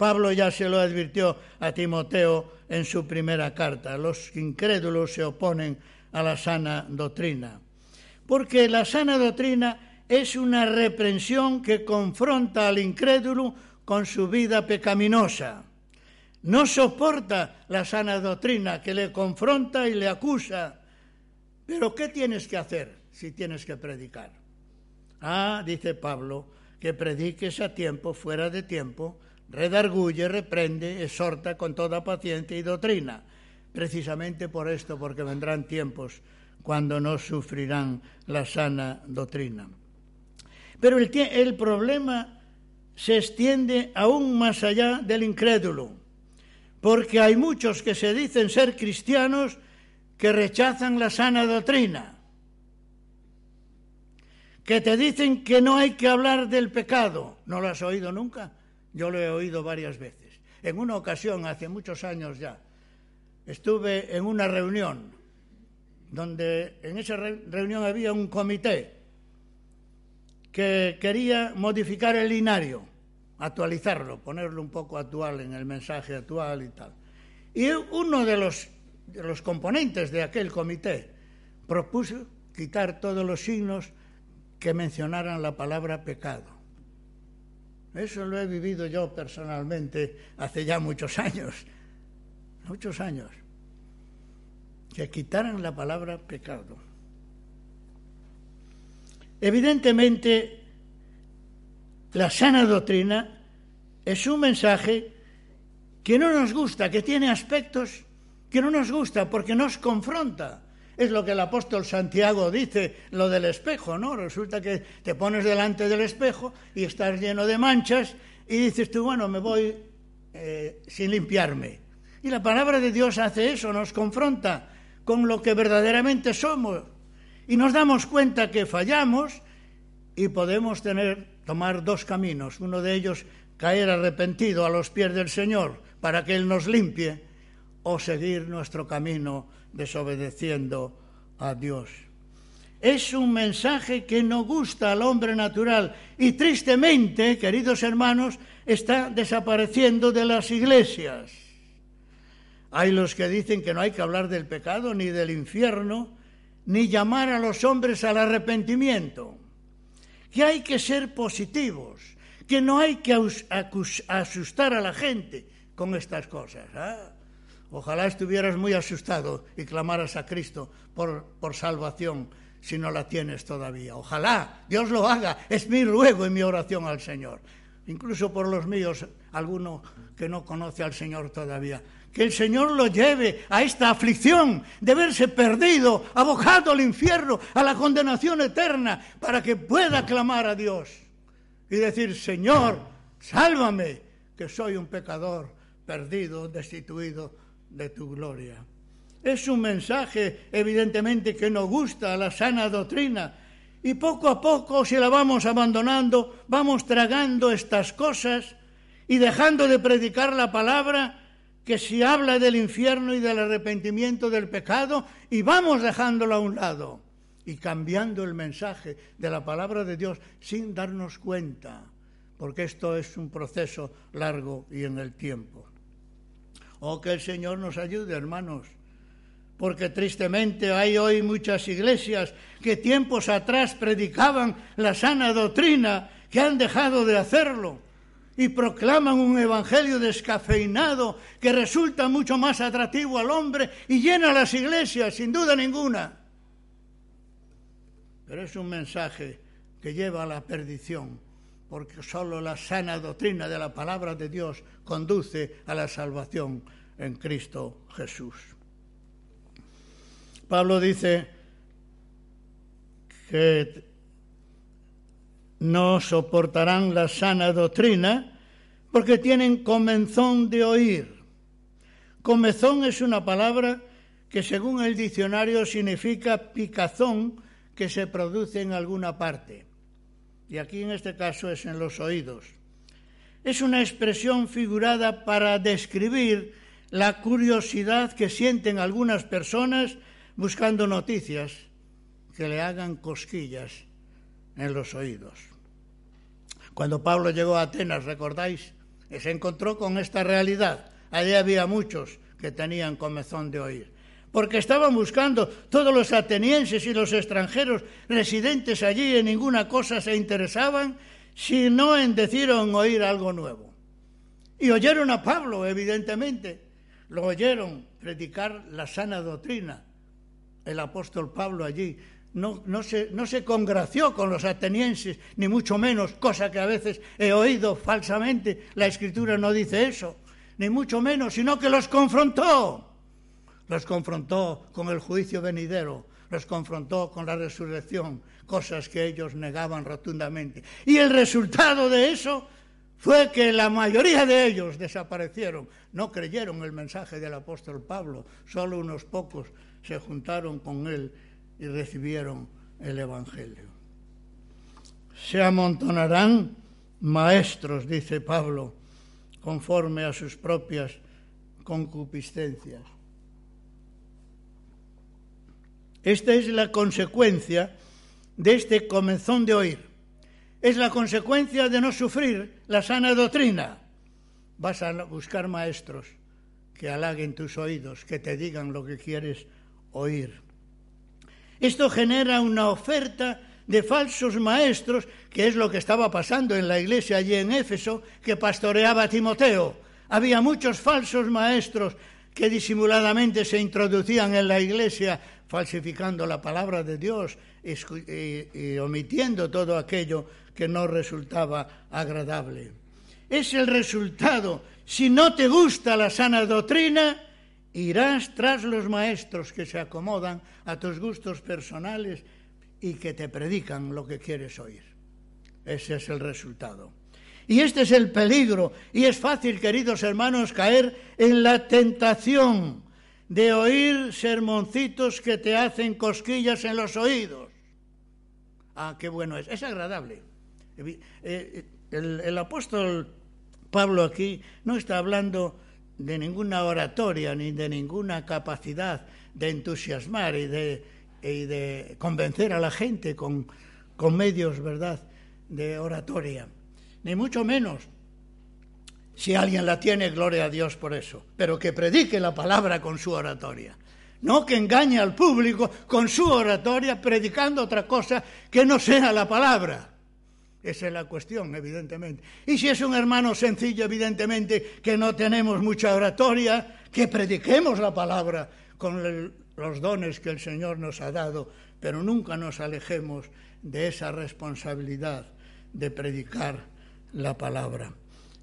Pablo ya se lo advirtió a Timoteo en su primera carta. Los incrédulos se oponen a la sana doctrina. Porque la sana doctrina es una reprensión que confronta al incrédulo con su vida pecaminosa. No soporta la sana doctrina que le confronta y le acusa. Pero ¿qué tienes que hacer? si tienes que predicar. Ah, dice Pablo, que prediques a tiempo, fuera de tiempo, redarguye, reprende, exhorta con toda paciencia y doctrina. Precisamente por esto, porque vendrán tiempos cuando no sufrirán la sana doctrina. Pero el, el problema se extiende aún más allá del incrédulo, porque hay muchos que se dicen ser cristianos que rechazan la sana doctrina, que te dicen que no hay que hablar del pecado. ¿No lo has oído nunca? Yo lo he oído varias veces. En una ocasión, hace muchos años ya, estuve en una reunión donde en esa reunión había un comité que quería modificar el linario, actualizarlo, ponerlo un poco actual en el mensaje actual y tal. Y uno de los, de los componentes de aquel comité propuso quitar todos los signos que mencionaran la palabra pecado. Eso lo he vivido yo personalmente hace ya muchos años, muchos años, que quitaran la palabra pecado. Evidentemente, la sana doctrina es un mensaje que no nos gusta, que tiene aspectos que no nos gusta porque nos confronta. Es lo que el apóstol Santiago dice, lo del espejo, ¿no? Resulta que te pones delante del espejo y estás lleno de manchas y dices tú, bueno, me voy eh, sin limpiarme. Y la palabra de Dios hace eso, nos confronta con lo que verdaderamente somos y nos damos cuenta que fallamos y podemos tener tomar dos caminos, uno de ellos caer arrepentido a los pies del Señor para que Él nos limpie o seguir nuestro camino desobedeciendo a Dios. Es un mensaje que no gusta al hombre natural y tristemente, queridos hermanos, está desapareciendo de las iglesias. Hay los que dicen que no hay que hablar del pecado ni del infierno, ni llamar a los hombres al arrepentimiento, que hay que ser positivos, que no hay que asustar a la gente con estas cosas. ¿ah? Ojalá estuvieras muy asustado y clamaras a Cristo por, por salvación si no la tienes todavía. Ojalá Dios lo haga. Es mi ruego y mi oración al Señor. Incluso por los míos, alguno que no conoce al Señor todavía que el Señor lo lleve a esta aflicción de verse perdido, abocado al infierno, a la condenación eterna, para que pueda clamar a Dios y decir, Señor, sálvame, que soy un pecador perdido, destituido de tu gloria. Es un mensaje, evidentemente, que no gusta la sana doctrina, y poco a poco, si la vamos abandonando, vamos tragando estas cosas y dejando de predicar la palabra que si habla del infierno y del arrepentimiento del pecado y vamos dejándolo a un lado y cambiando el mensaje de la palabra de Dios sin darnos cuenta, porque esto es un proceso largo y en el tiempo. Oh, que el Señor nos ayude, hermanos, porque tristemente hay hoy muchas iglesias que tiempos atrás predicaban la sana doctrina, que han dejado de hacerlo y proclaman un evangelio descafeinado que resulta mucho más atractivo al hombre y llena las iglesias, sin duda ninguna. Pero es un mensaje que lleva a la perdición, porque solo la sana doctrina de la palabra de Dios conduce a la salvación en Cristo Jesús. Pablo dice que no soportarán la sana doctrina porque tienen comenzón de oír. Comezón es una palabra que según el diccionario significa picazón que se produce en alguna parte. Y aquí en este caso es en los oídos. Es una expresión figurada para describir la curiosidad que sienten algunas personas buscando noticias que le hagan cosquillas en los oídos. Cuando Pablo llegó a Atenas, ¿recordáis? Se encontró con esta realidad. Allí había muchos que tenían comezón de oír. Porque estaban buscando todos los atenienses y los extranjeros residentes allí en ninguna cosa se interesaban, sino en decir oír algo nuevo. Y oyeron a Pablo, evidentemente. Lo oyeron predicar la sana doctrina. El apóstol Pablo allí no, se, no se congració con los atenienses, ni mucho menos, cosa que a veces he oído falsamente, la escritura no dice eso, ni mucho menos, sino que los confrontó. Los confrontó con el juicio venidero, los confrontó con la resurrección, cosas que ellos negaban rotundamente. Y el resultado de eso fue que la mayoría de ellos desaparecieron, no creyeron el mensaje del apóstol Pablo, solo unos pocos se juntaron con él y recibieron el Evangelio. Se amontonarán maestros, dice Pablo, conforme a sus propias concupiscencias. Esta es la consecuencia de este comenzón de oír. Es la consecuencia de no sufrir la sana doctrina. Vas a buscar maestros que halaguen tus oídos, que te digan lo que quieres oír. Esto genera una oferta de falsos maestros, que es lo que estaba pasando en la iglesia allí en Éfeso, que pastoreaba Timoteo. Había muchos falsos maestros que disimuladamente se introducían en la iglesia falsificando la palabra de Dios y, omitiendo todo aquello que no resultaba agradable. Es el resultado. Si no te gusta la sana doctrina, Irás tras los maestros que se acomodan a tus gustos personales y que te predican lo que quieres oír. Ese es el resultado. Y este es el peligro. Y es fácil, queridos hermanos, caer en la tentación de oír sermoncitos que te hacen cosquillas en los oídos. Ah, qué bueno es. Es agradable. Eh, eh, el, el apóstol Pablo aquí no está hablando de ninguna oratoria ni de ninguna capacidad de entusiasmar y de, de convencer a la gente con, con medios, ¿verdad?, de oratoria. Ni mucho menos. Si alguien la tiene, gloria a Dios por eso. Pero que predique la palabra con su oratoria. No que engañe al público con su oratoria predicando otra cosa que no sea la palabra. Esa es la cuestión, evidentemente. Y si es un hermano sencillo, evidentemente, que no tenemos mucha oratoria, que prediquemos la palabra con los dones que el Señor nos ha dado, pero nunca nos alejemos de esa responsabilidad de predicar la palabra.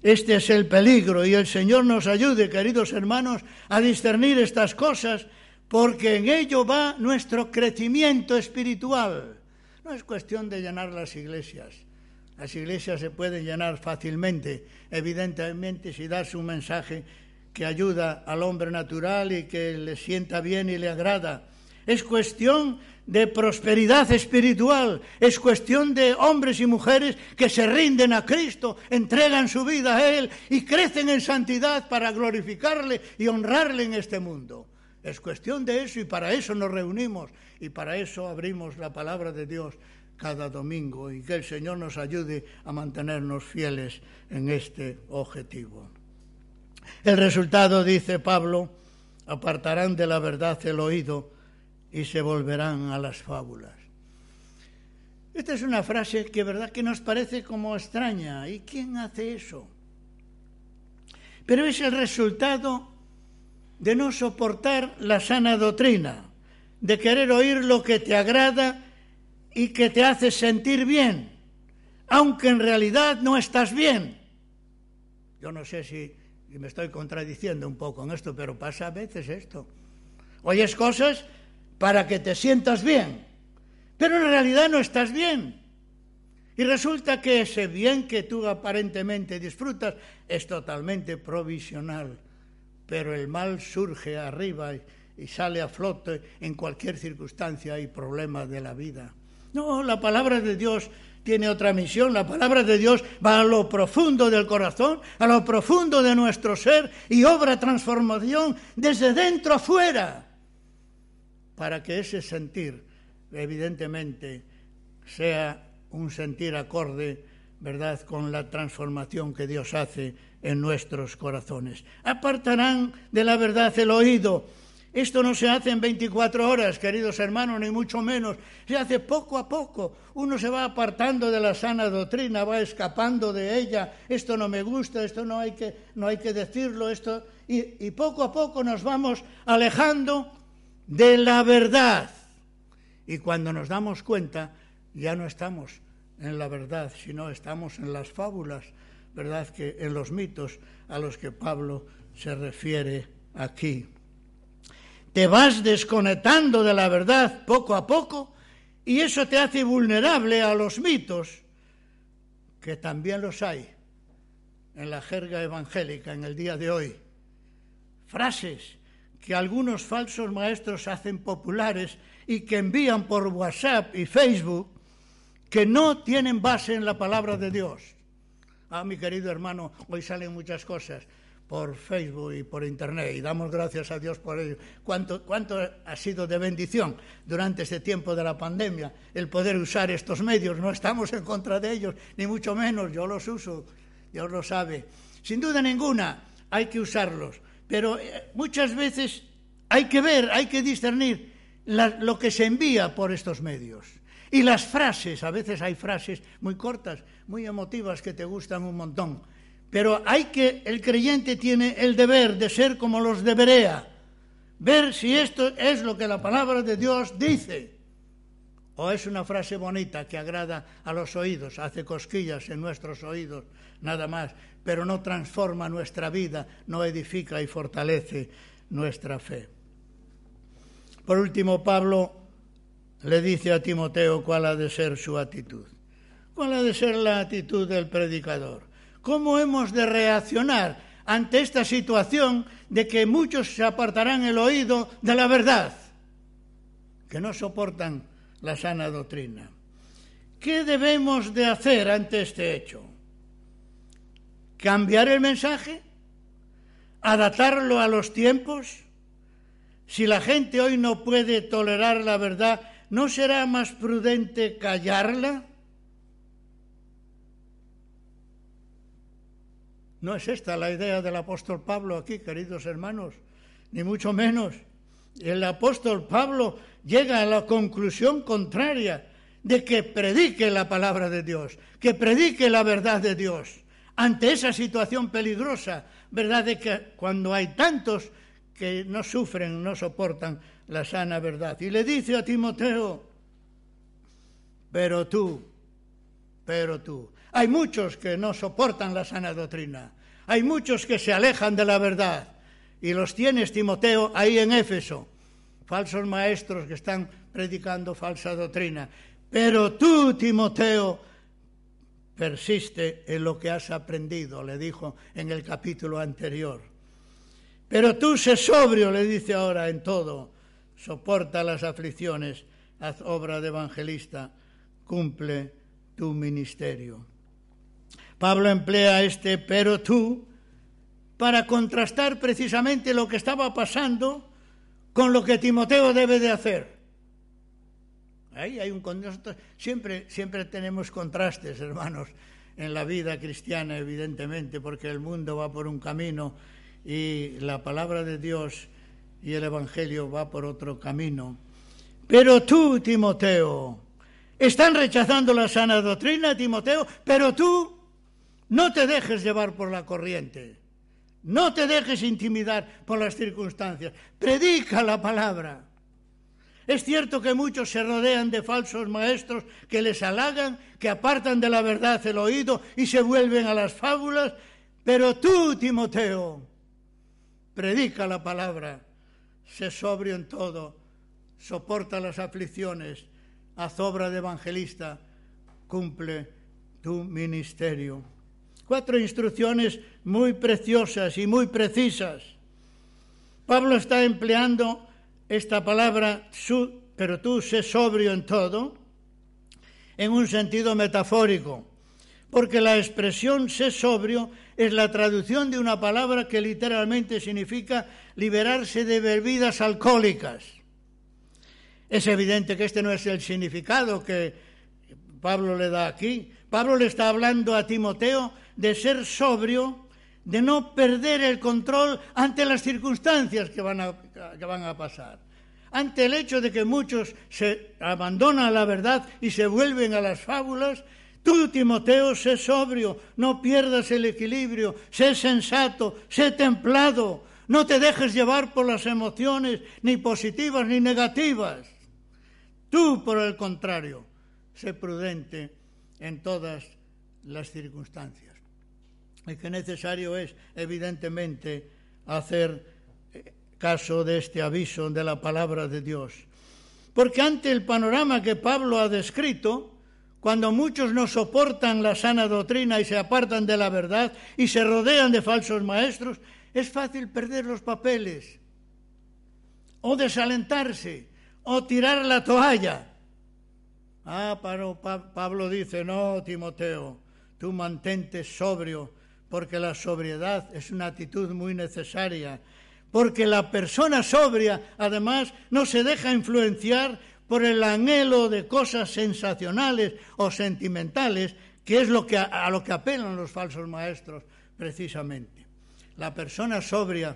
Este es el peligro y el Señor nos ayude, queridos hermanos, a discernir estas cosas, porque en ello va nuestro crecimiento espiritual. No es cuestión de llenar las iglesias las iglesias se pueden llenar fácilmente, evidentemente si das un mensaje que ayuda al hombre natural y que le sienta bien y le agrada. Es cuestión de prosperidad espiritual, es cuestión de hombres y mujeres que se rinden a Cristo, entregan su vida a Él y crecen en santidad para glorificarle y honrarle en este mundo. Es cuestión de eso y para eso nos reunimos y para eso abrimos la palabra de Dios cada domingo y que el Señor nos ayude a mantenernos fieles en este objetivo. El resultado, dice Pablo, apartarán de la verdad el oído y se volverán a las fábulas. Esta es una frase que verdad que nos parece como extraña. ¿Y quién hace eso? Pero es el resultado de no soportar la sana doctrina, de querer oír lo que te agrada y que te hace sentir bien, aunque en realidad no estás bien. Yo no sé si me estoy contradiciendo un poco en esto, pero pasa a veces esto. Oyes cosas para que te sientas bien, pero en realidad no estás bien. Y resulta que ese bien que tú aparentemente disfrutas es totalmente provisional, pero el mal surge arriba y, sale a flote en cualquier circunstancia y problema de la vida. No, la palabra de Dios tiene otra misión. La palabra de Dios va a lo profundo del corazón, a lo profundo de nuestro ser y obra transformación desde dentro afuera, para que ese sentir, evidentemente, sea un sentir acorde, ¿verdad?, con la transformación que Dios hace en nuestros corazones. Apartarán de la verdad el oído esto no se hace en 24 horas, queridos hermanos, ni mucho menos. Se hace poco a poco. Uno se va apartando de la sana doctrina, va escapando de ella. Esto no me gusta, esto no hay que, no hay que decirlo, esto. Y, y poco a poco nos vamos alejando de la verdad. Y cuando nos damos cuenta, ya no estamos en la verdad, sino estamos en las fábulas, ¿verdad? Que en los mitos a los que Pablo se refiere aquí. Te vas desconectando de la verdad poco a poco y eso te hace vulnerable a los mitos, que también los hay en la jerga evangélica en el día de hoy. Frases que algunos falsos maestros hacen populares y que envían por WhatsApp y Facebook que no tienen base en la palabra de Dios. Ah, mi querido hermano, hoy salen muchas cosas por Facebook y por Internet y damos gracias a Dios por ello. ¿Cuánto, ¿Cuánto ha sido de bendición durante este tiempo de la pandemia el poder usar estos medios? No estamos en contra de ellos, ni mucho menos, yo los uso, Dios lo sabe. Sin duda ninguna, hay que usarlos, pero eh, muchas veces hay que ver, hay que discernir lo que se envía por estos medios. Y las frases, a veces hay frases muy cortas, muy emotivas que te gustan un montón. Pero hay que, el creyente tiene el deber de ser como los de Berea, ver si esto es lo que la palabra de Dios dice, o es una frase bonita que agrada a los oídos, hace cosquillas en nuestros oídos, nada más, pero no transforma nuestra vida, no edifica y fortalece nuestra fe. Por último, Pablo le dice a Timoteo cuál ha de ser su actitud. ¿Cuál ha de ser la actitud del predicador? ¿Cómo hemos de reaccionar ante esta situación de que muchos se apartarán el oído de la verdad, que no soportan la sana doctrina? ¿Qué debemos de hacer ante este hecho? ¿Cambiar el mensaje? ¿Adaptarlo a los tiempos? Si la gente hoy no puede tolerar la verdad, ¿no será más prudente callarla? No es esta la idea del apóstol Pablo aquí, queridos hermanos, ni mucho menos. El apóstol Pablo llega a la conclusión contraria de que predique la palabra de Dios, que predique la verdad de Dios ante esa situación peligrosa, ¿verdad? De que cuando hay tantos que no sufren, no soportan la sana verdad. Y le dice a Timoteo, pero tú, pero tú, hay muchos que no soportan la sana doctrina. Hay muchos que se alejan de la verdad. Y los tienes, Timoteo, ahí en Éfeso. Falsos maestros que están predicando falsa doctrina. Pero tú, Timoteo, persiste en lo que has aprendido, le dijo en el capítulo anterior. Pero tú sé sobrio, le dice ahora en todo. Soporta las aflicciones, haz obra de evangelista, cumple tu ministerio. Pablo emplea este pero tú para contrastar precisamente lo que estaba pasando con lo que Timoteo debe de hacer. Ahí hay un siempre siempre tenemos contrastes, hermanos, en la vida cristiana evidentemente, porque el mundo va por un camino y la palabra de Dios y el evangelio va por otro camino. Pero tú, Timoteo, están rechazando la sana doctrina, Timoteo, pero tú no te dejes llevar por la corriente. No te dejes intimidar por las circunstancias. Predica la palabra. Es cierto que muchos se rodean de falsos maestros que les halagan, que apartan de la verdad el oído y se vuelven a las fábulas, pero tú, Timoteo, predica la palabra, sé sobrio en todo, soporta las aflicciones, haz obra de evangelista, cumple tu ministerio cuatro instrucciones muy preciosas y muy precisas. Pablo está empleando esta palabra, pero tú sé sobrio en todo, en un sentido metafórico, porque la expresión sé sobrio es la traducción de una palabra que literalmente significa liberarse de bebidas alcohólicas. Es evidente que este no es el significado que Pablo le da aquí. Pablo le está hablando a Timoteo de ser sobrio, de no perder el control ante las circunstancias que van a, pasar. Ante el hecho de que muchos se abandonan a la verdad y se vuelven a las fábulas, tú, Timoteo, sé sobrio, no pierdas el equilibrio, sé sensato, sé templado, no te dejes llevar por las emociones, ni positivas ni negativas. Tú, por el contrario, sé prudente en todas las circunstancias. Y que necesario es, evidentemente, hacer eh, caso de este aviso de la palabra de Dios. Porque ante el panorama que Pablo ha descrito, cuando muchos no soportan la sana doctrina y se apartan de la verdad y se rodean de falsos maestros, es fácil perder los papeles o desalentarse o tirar la toalla. Ah, Pablo dice, no, Timoteo, tú mantente sobrio, porque la sobriedad es una actitud muy necesaria, porque la persona sobria, además, no se deja influenciar por el anhelo de cosas sensacionales o sentimentales, que es lo que, a lo que apelan los falsos maestros, precisamente. La persona sobria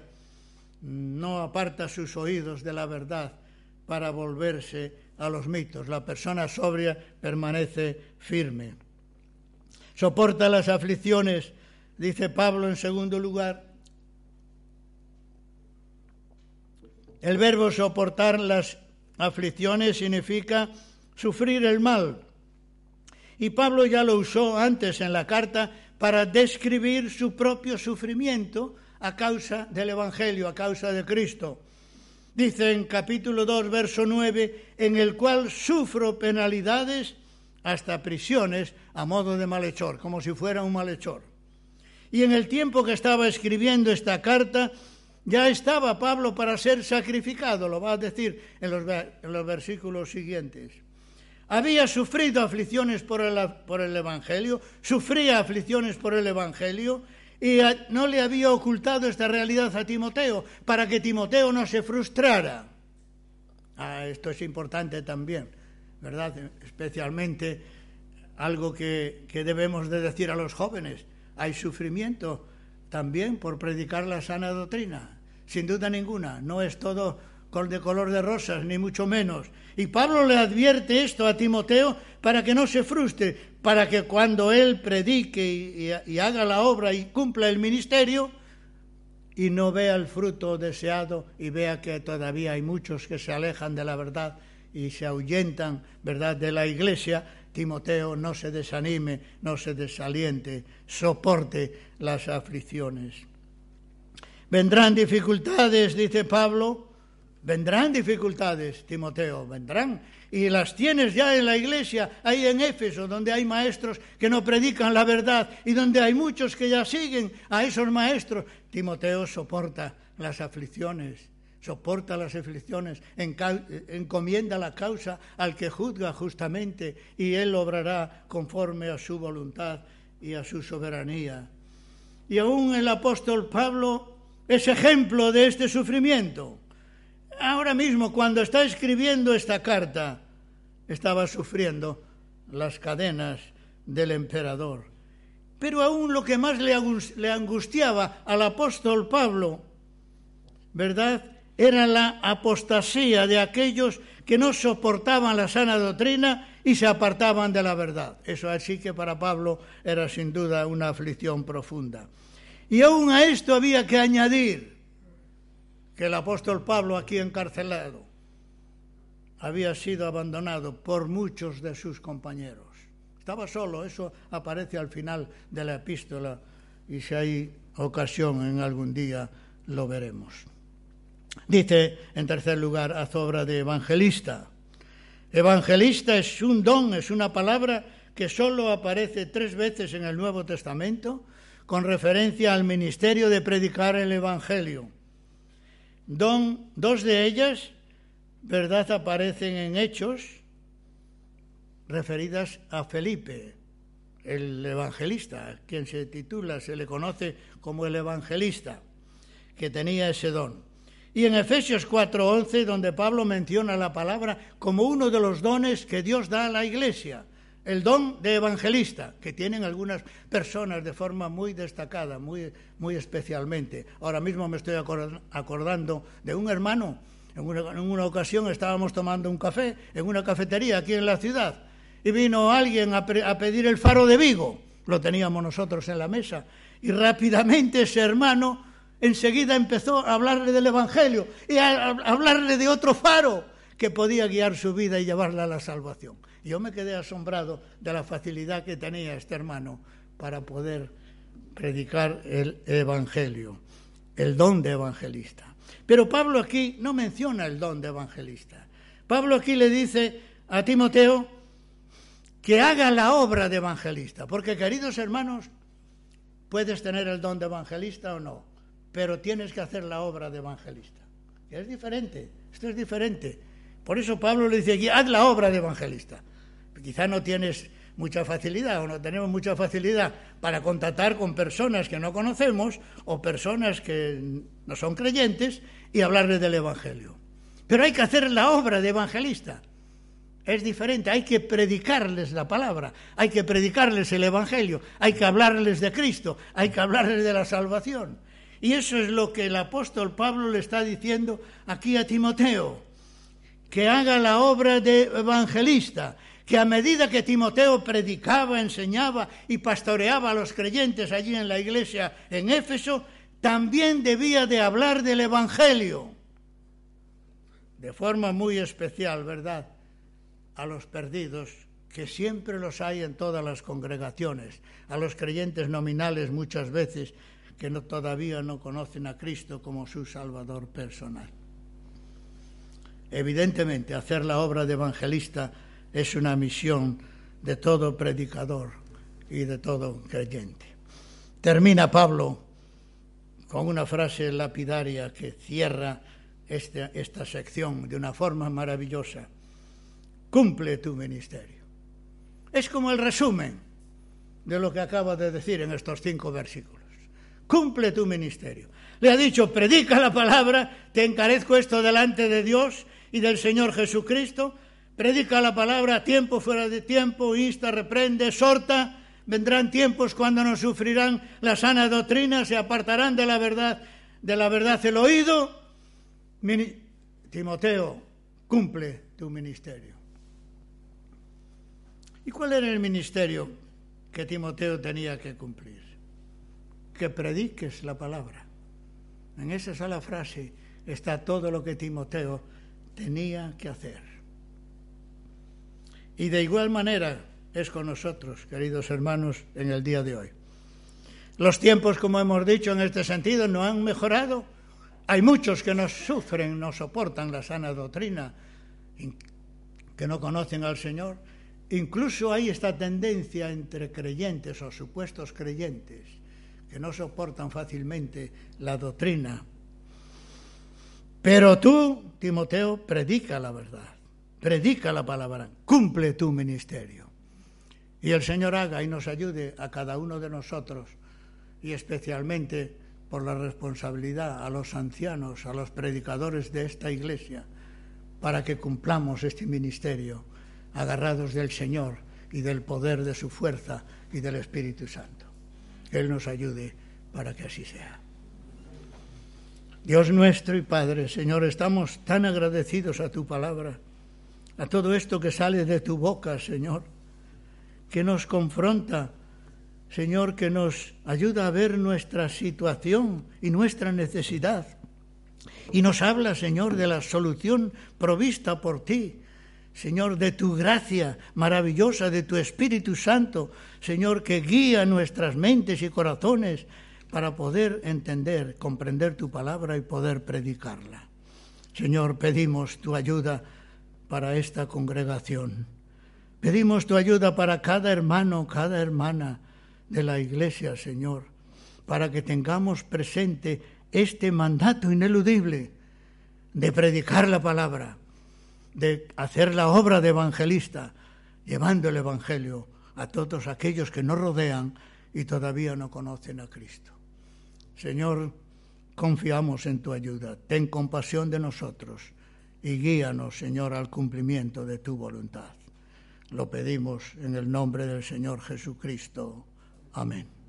no aparta sus oídos de la verdad para volverse a los mitos. La persona sobria permanece firme. Soporta las aflicciones, dice Pablo en segundo lugar. El verbo soportar las aflicciones significa sufrir el mal. Y Pablo ya lo usó antes en la carta para describir su propio sufrimiento a causa del Evangelio, a causa de Cristo. Dice en capítulo 2, verso 9, en el cual sufro penalidades hasta prisiones a modo de malhechor, como si fuera un malhechor. Y en el tiempo que estaba escribiendo esta carta, ya estaba Pablo para ser sacrificado, lo va a decir en los, en los versículos siguientes. Había sufrido aflicciones por el, por el Evangelio, sufría aflicciones por el Evangelio, y no le había ocultado esta realidad a Timoteo para que Timoteo no se frustrara. Ah, esto es importante también, ¿verdad? Especialmente algo que, que debemos de decir a los jóvenes. Hay sufrimiento también por predicar la sana doctrina, sin duda ninguna. No es todo de color de rosas, ni mucho menos. Y Pablo le advierte esto a Timoteo para que no se frustre, para que cuando él predique y, haga la obra y cumpla el ministerio, y no vea el fruto deseado y vea que todavía hay muchos que se alejan de la verdad y se ahuyentan, ¿verdad?, de la iglesia, Timoteo no se desanime, no se desaliente, soporte las aflicciones. Vendrán dificultades, dice Pablo, Vendrán dificultades, Timoteo, vendrán. Y las tienes ya en la iglesia, ahí en Éfeso, donde hay maestros que no predican la verdad y donde hay muchos que ya siguen a esos maestros. Timoteo soporta las aflicciones, soporta las aflicciones, encomienda la causa al que juzga justamente y él obrará conforme a su voluntad y a su soberanía. Y aún el apóstol Pablo es ejemplo de este sufrimiento ahora mismo, cuando está escribiendo esta carta, estaba sufriendo las cadenas del emperador. Pero aún lo que más le angustiaba al apóstol Pablo, ¿verdad? Era la apostasía de aquellos que no soportaban la sana doctrina y se apartaban de la verdad. Eso así que para Pablo era sin duda una aflicción profunda. Y aún a esto había que añadir que el apóstol Pablo aquí encarcelado había sido abandonado por muchos de sus compañeros. Estaba solo, eso aparece al final de la epístola y si hay ocasión en algún día lo veremos. Dice, en tercer lugar, a obra de evangelista. Evangelista es un don, es una palabra que solo aparece tres veces en el Nuevo Testamento con referencia al ministerio de predicar el Evangelio dos de ellas, ¿verdad?, aparecen en hechos referidas a Felipe, el evangelista, quien se titula, se le conoce como el evangelista, que tenía ese don. Y en Efesios 4:11, donde Pablo menciona la palabra como uno de los dones que Dios da a la iglesia el don de evangelista, que tienen algunas personas de forma muy destacada, muy, muy especialmente. Ahora mismo me estoy acordando de un hermano, en una, ocasión estábamos tomando un café en una cafetería aquí en la ciudad y vino alguien a, a pedir el faro de Vigo, lo teníamos nosotros en la mesa, y rápidamente ese hermano enseguida empezó a hablarle del Evangelio y a hablarle de otro faro que podía guiar su vida y llevarla a la salvación. Yo me quedé asombrado de la facilidad que tenía este hermano para poder predicar el Evangelio, el don de evangelista. Pero Pablo aquí no menciona el don de evangelista. Pablo aquí le dice a Timoteo que haga la obra de evangelista, porque queridos hermanos, puedes tener el don de evangelista o no, pero tienes que hacer la obra de evangelista. es diferente, esto es diferente. Por eso Pablo le dice aquí, haz la obra de evangelista. Quizá no tienes mucha facilidad o no tenemos mucha facilidad para contactar con personas que no conocemos o personas que no son creyentes y hablarles del Evangelio. Pero hay que hacer la obra de evangelista. Es diferente, hay que predicarles la palabra, hay que predicarles el Evangelio, hay que hablarles de Cristo, hay que hablarles de la salvación. Y eso es lo que el apóstol Pablo le está diciendo aquí a Timoteo, que haga la obra de evangelista, que a medida que Timoteo predicaba, enseñaba y pastoreaba a los creyentes allí en la iglesia en Éfeso, también debía de hablar del Evangelio, de forma muy especial, ¿verdad? A los perdidos, que siempre los hay en todas las congregaciones, a los creyentes nominales muchas veces, que todavía no conocen a Cristo como su Salvador personal. Evidentemente, hacer la obra de evangelista es una misión de todo predicador y de todo creyente. Termina Pablo con una frase lapidaria que cierra esta, esta sección de una forma maravillosa. Cumple tu ministerio. Es como el resumen de lo que acaba de decir en estos cinco versículos. Cumple tu ministerio. Le ha dicho, predica la palabra, te encarezco esto delante de Dios y del Señor Jesucristo, predica la palabra tiempo fuera de tiempo, insta, reprende, exhorta. Vendrán tiempos cuando no sufrirán la sana doctrina, se apartarán de la verdad, de la verdad el oído. Timoteo, cumple tu ministerio. ¿Y cuál era el ministerio que Timoteo tenía que cumplir? Que prediques la palabra. En esa sola frase está todo lo que Timoteo tenía que hacer. Y de igual manera es con nosotros, queridos hermanos, en el día de hoy. Los tiempos, como hemos dicho en este sentido, no han mejorado. Hay muchos que no sufren, no soportan la sana doctrina, que no conocen al Señor. Incluso hay esta tendencia entre creyentes o supuestos creyentes que no soportan fácilmente la doctrina. Pero tú, Timoteo, predica la verdad predica la palabra, cumple tu ministerio. Y el Señor haga y nos ayude a cada uno de nosotros, y especialmente por la responsabilidad a los ancianos, a los predicadores de esta iglesia, para que cumplamos este ministerio, agarrados del Señor y del poder de su fuerza y del Espíritu Santo. Él nos ayude para que así sea. Dios nuestro y Padre, Señor, estamos tan agradecidos a tu palabra a todo esto que sale de tu boca, Señor, que nos confronta, Señor, que nos ayuda a ver nuestra situación y nuestra necesidad. Y nos habla, Señor, de la solución provista por ti, Señor, de tu gracia maravillosa, de tu Espíritu Santo, Señor, que guía nuestras mentes y corazones para poder entender, comprender tu palabra y poder predicarla. Señor, pedimos tu ayuda para esta congregación. Pedimos tu ayuda para cada hermano, cada hermana de la iglesia, Señor, para que tengamos presente este mandato ineludible de predicar la palabra, de hacer la obra de evangelista, llevando el Evangelio a todos aquellos que nos rodean y todavía no conocen a Cristo. Señor, confiamos en tu ayuda. Ten compasión de nosotros y guíanos, Señor, al cumplimiento de tu voluntad. Lo pedimos en el nombre del Señor Jesucristo. Amén.